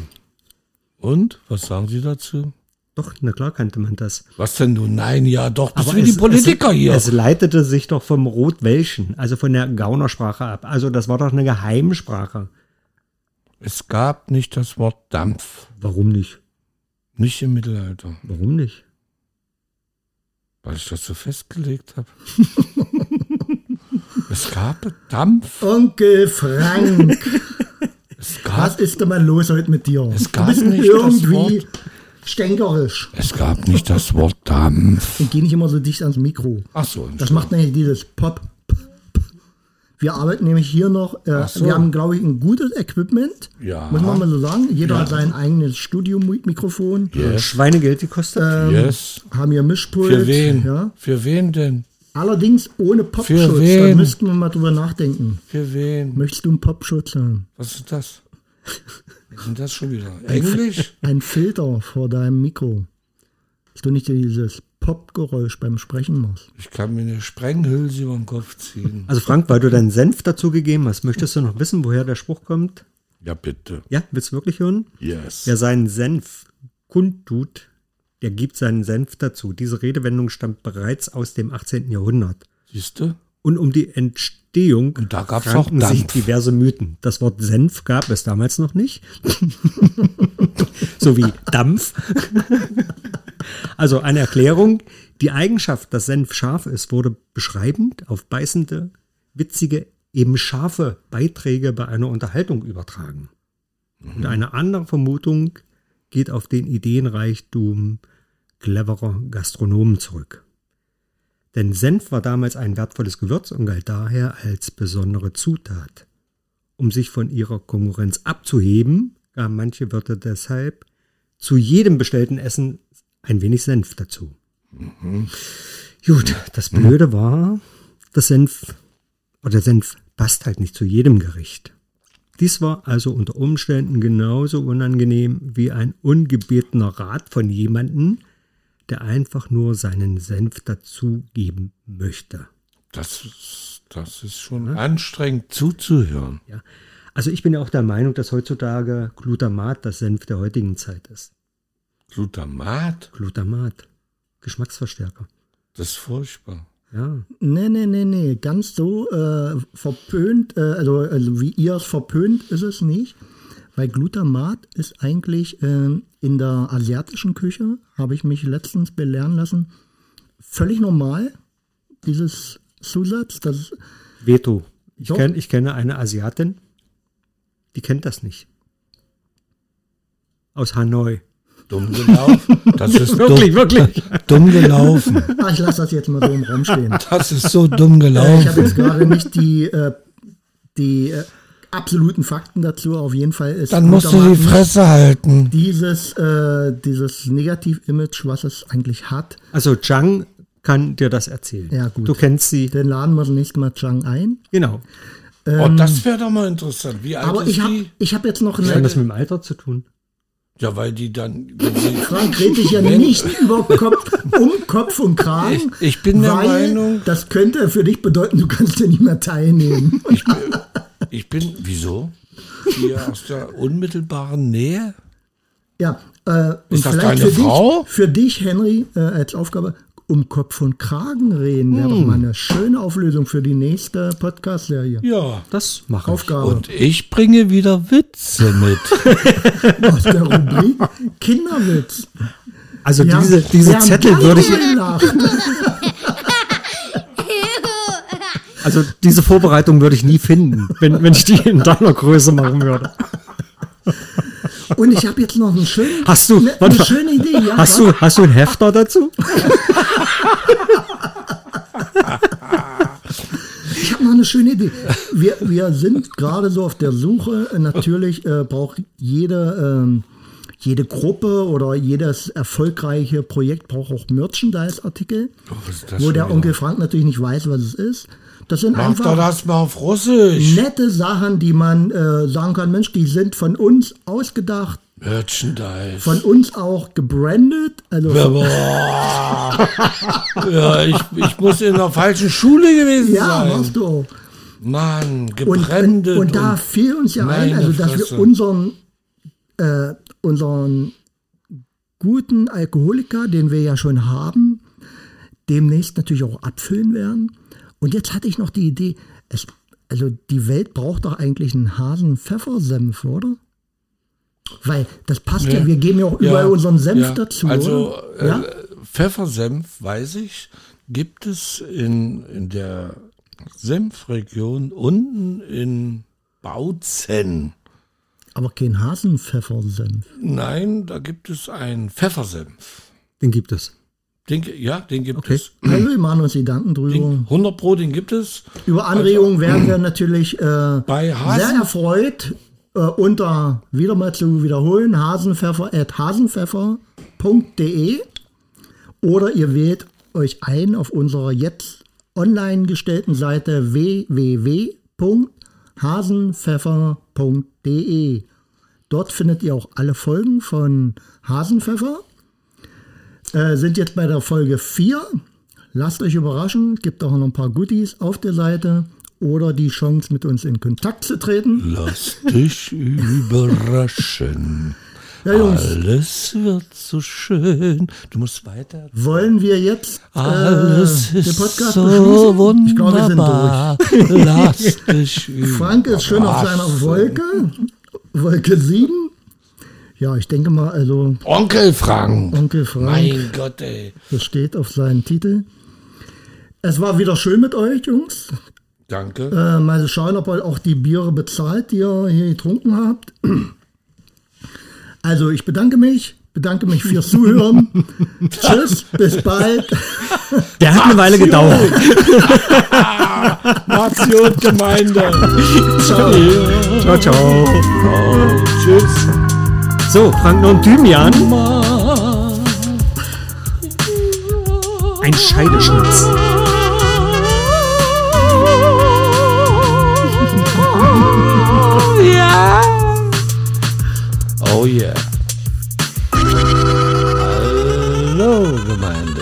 Und, was sagen Sie dazu? Doch, na klar kannte man das. Was denn du? Nein, ja, doch, das Aber wie die es- Politiker es, hier. Es leitete sich doch vom Rotwelschen, also von der Gaunersprache ab. Also das war doch eine Geheimsprache. es gab nicht das Wort Dampf. Warum nicht? Nicht im Mittelalter, Warum nicht? Weil ich das so festgelegt habe. es gab Dampf. Onkel Frank, Es was gab, ist denn mal los heute mit dir? Es gab nicht das irgendwie Wort. stänkerisch. es gab nicht das Wort Dampf. Und geh nicht immer so dicht ans Mikro. Ach so, Das macht nämlich dieses Pop. Wir arbeiten nämlich hier noch, äh, so. wir haben, glaube ich, ein gutes Equipment. Ja. Muss man mal so sagen. Jeder hat sein eigenes Studiomikrofon. Yes. Schweinegeld die kostet? yes. Haben hier Mischpult. Für wen? Ja. Für wen denn? Allerdings ohne Popschutz. Da wen? müssten wir mal drüber nachdenken. Für wen? Möchtest du einen Popschutz haben? Was ist das? Was ist denn das schon wieder? Englisch? Ein Filter vor deinem Mikro. Dass du nicht dieses Popgeräusch beim Sprechen machst. Ich kann mir eine Sprenghülse über den Kopf ziehen. Also Frank, weil du deinen Senf dazu gegeben hast, möchtest du noch wissen, woher der Spruch kommt? Ja, bitte. Ja, willst du wirklich hören? Yes. Wer seinen Senf kundtut, der gibt seinen Senf dazu. Diese Redewendung stammt bereits aus dem 18. Jahrhundert. Siehst du? Und um die Entstehung Und da gab's auch sich diverse Mythen. Das Wort Senf gab es damals noch nicht. so wie Dampf. also eine Erklärung. Die Eigenschaft, dass Senf scharf ist, wurde beschreibend auf beißende, witzige, eben scharfe Beiträge bei einer Unterhaltung übertragen. Und eine andere Vermutung geht auf den Ideenreichtum cleverer Gastronomen zurück. Denn Senf war damals ein wertvolles Gewürz und galt daher als besondere Zutat. Um sich von ihrer Konkurrenz abzuheben, gaben manche Wirte deshalb zu jedem bestellten Essen ein wenig Senf dazu. Gut, das Blöde war, das Senf oder Senf passt halt nicht zu jedem Gericht. Dies war also unter Umständen genauso unangenehm wie ein ungebetener Rat von jemandem, der einfach nur seinen Senf dazugeben möchte. Das, ist- das ist schon anstrengend zuzuhören. Ja. Also ich bin ja auch der Meinung, dass heutzutage Glutamat das Senf der heutigen Zeit ist. Glutamat? Glutamat, Geschmacksverstärker. Das ist furchtbar. Ja, Nee, nee, nee, nee. Ganz so äh, verpönt, äh, also, also wie ihr es verpönt, ist es nicht. Weil Glutamat ist eigentlich ähm, in der asiatischen Küche, habe ich mich letztens belehren lassen, völlig normal. Dieses Zusatz, das Veto. Ich, kenn, ich kenne eine Asiatin, die kennt das nicht. Aus Hanoi. Dumm gelaufen. Das ist Wirklich, dumm, wirklich. dumm gelaufen. ah, ich lasse das jetzt mal so im Raum stehen. Das ist so dumm Äh, ich habe gelaufen. jetzt gerade nicht die, äh, die äh, absoluten Fakten dazu. Auf jeden Fall ist Dann musst du die Fresse halten. dieses, äh, dieses Negativ-Image, was es eigentlich hat. Also Chang kann dir das erzählen. Ja, gut. Du kennst sie. Den laden wir das nächste Mal Chang ein. Genau. Oh, das wäre doch mal interessant. Wie alt Aber ist ich habe ich hab jetzt noch Was hat eine. das mit dem Alter zu tun? Ja, weil die dann. Sie, Frank red dich ja nicht über Kopf, um Kopf und Kragen. Ich- ich bin der weil Meinung- Das könnte für dich bedeuten, du kannst ja nicht mehr teilnehmen. ich bin. Wieso? Hier aus der unmittelbaren Nähe? Ja, äh, und Ist das vielleicht deine für Frau? Dich, für dich, Henry, äh, als Aufgabe, um Kopf und Kragen reden, wäre Hm. doch mal eine schöne Auflösung für die nächste Podcast-Serie. Ja. Das mache ich. Aufgabe Und ich bringe wieder Witze mit. aus der Rubrik Kinderwitz. Also Wir diese, diese Zettel würde ich. Also diese Vorbereitung würde ich nie finden, wenn, wenn ich die in deiner Größe machen würde. Und ich habe jetzt noch einen schönen, Hast du, eine, eine schöne Idee. Ja, hast du, hast du einen Hefter dazu? Ich habe noch eine schöne Idee. Wir, wir sind gerade so auf der Suche. Natürlich äh, braucht jede, ähm, jede Gruppe oder jedes erfolgreiche Projekt braucht auch Merchandise-Artikel, Oh, was wo der wieder? Onkel Frank natürlich nicht weiß, was es ist. Das sind Mach doch einfach das mal auf Russisch. nette Sachen, die man äh, sagen kann, Mensch, die sind von uns ausgedacht, Merchandise. von uns auch gebrandet. Also Boah. ja, ich, ich muss in der falschen Schule gewesen ja, sein. machst du auch. Mann, Und, gebrandet. und, und da fiel uns ja ein, meine also dass Fresse. wir unseren, äh, unseren guten Alkoholiker, den wir ja schon haben, demnächst natürlich auch abfüllen werden. Und jetzt hatte ich noch die Idee, es, also die Welt braucht doch eigentlich einen Hasen-Pfeffersenf, oder? Weil das passt ja, Ja. wir geben ja auch überall unseren Senf ja. dazu. Also äh, ja? Pfeffersenf, weiß ich, gibt es in, in der Senfregion unten in Bautzen. aber kein Hasenpfeffersenf. Nein, da gibt es einen Pfeffersenf. Den gibt es. Den, ja, den gibt Okay. es. Also wir machen uns Gedanken drüber. Den, 100 Pro, den gibt es. Über Anregungen werden wir natürlich äh, Bei Hasen- sehr erfreut äh, unter, wieder mal zu wiederholen, hasenpfeffer at hasenpfeffer.de oder ihr wählt euch ein auf unserer jetzt online gestellten Seite www.hasenpfeffer.de. Dort findet ihr auch alle Folgen von Hasenpfeffer. Äh, sind jetzt bei der Folge 4. Lasst euch überraschen, gibt auch noch ein paar Goodies auf der Seite oder die Chance, mit uns in Kontakt zu treten. Lass dich überraschen. Ja, Jungs, Alles wird so schön. Du musst weiter. wollen wir jetzt äh, Alles den Podcast so beschließen? Ich glaube, wir sind durch. Lass dich überraschen. Frank ist schön auf seiner Wolke, Wolke 7. Ja, ich denke mal, also Onkel Frank. Onkel Frank, Mein Gott, ey. das steht auf seinem Titel. Es war wieder schön mit euch, Jungs. Danke. Äh, mal schauen, ob ihr auch die Biere bezahlt, die ihr hier getrunken habt. Also, ich bedanke mich. Bedanke mich fürs Zuhören. Tschüss, bis bald. Der hat eine Weile gedauert. Nation Gemeinde. Ciao. Ciao, ciao. Oh, tschüss. So, Frank und Thymian. Ein Scheideschnaps. Oh yeah. Hallo, gemein.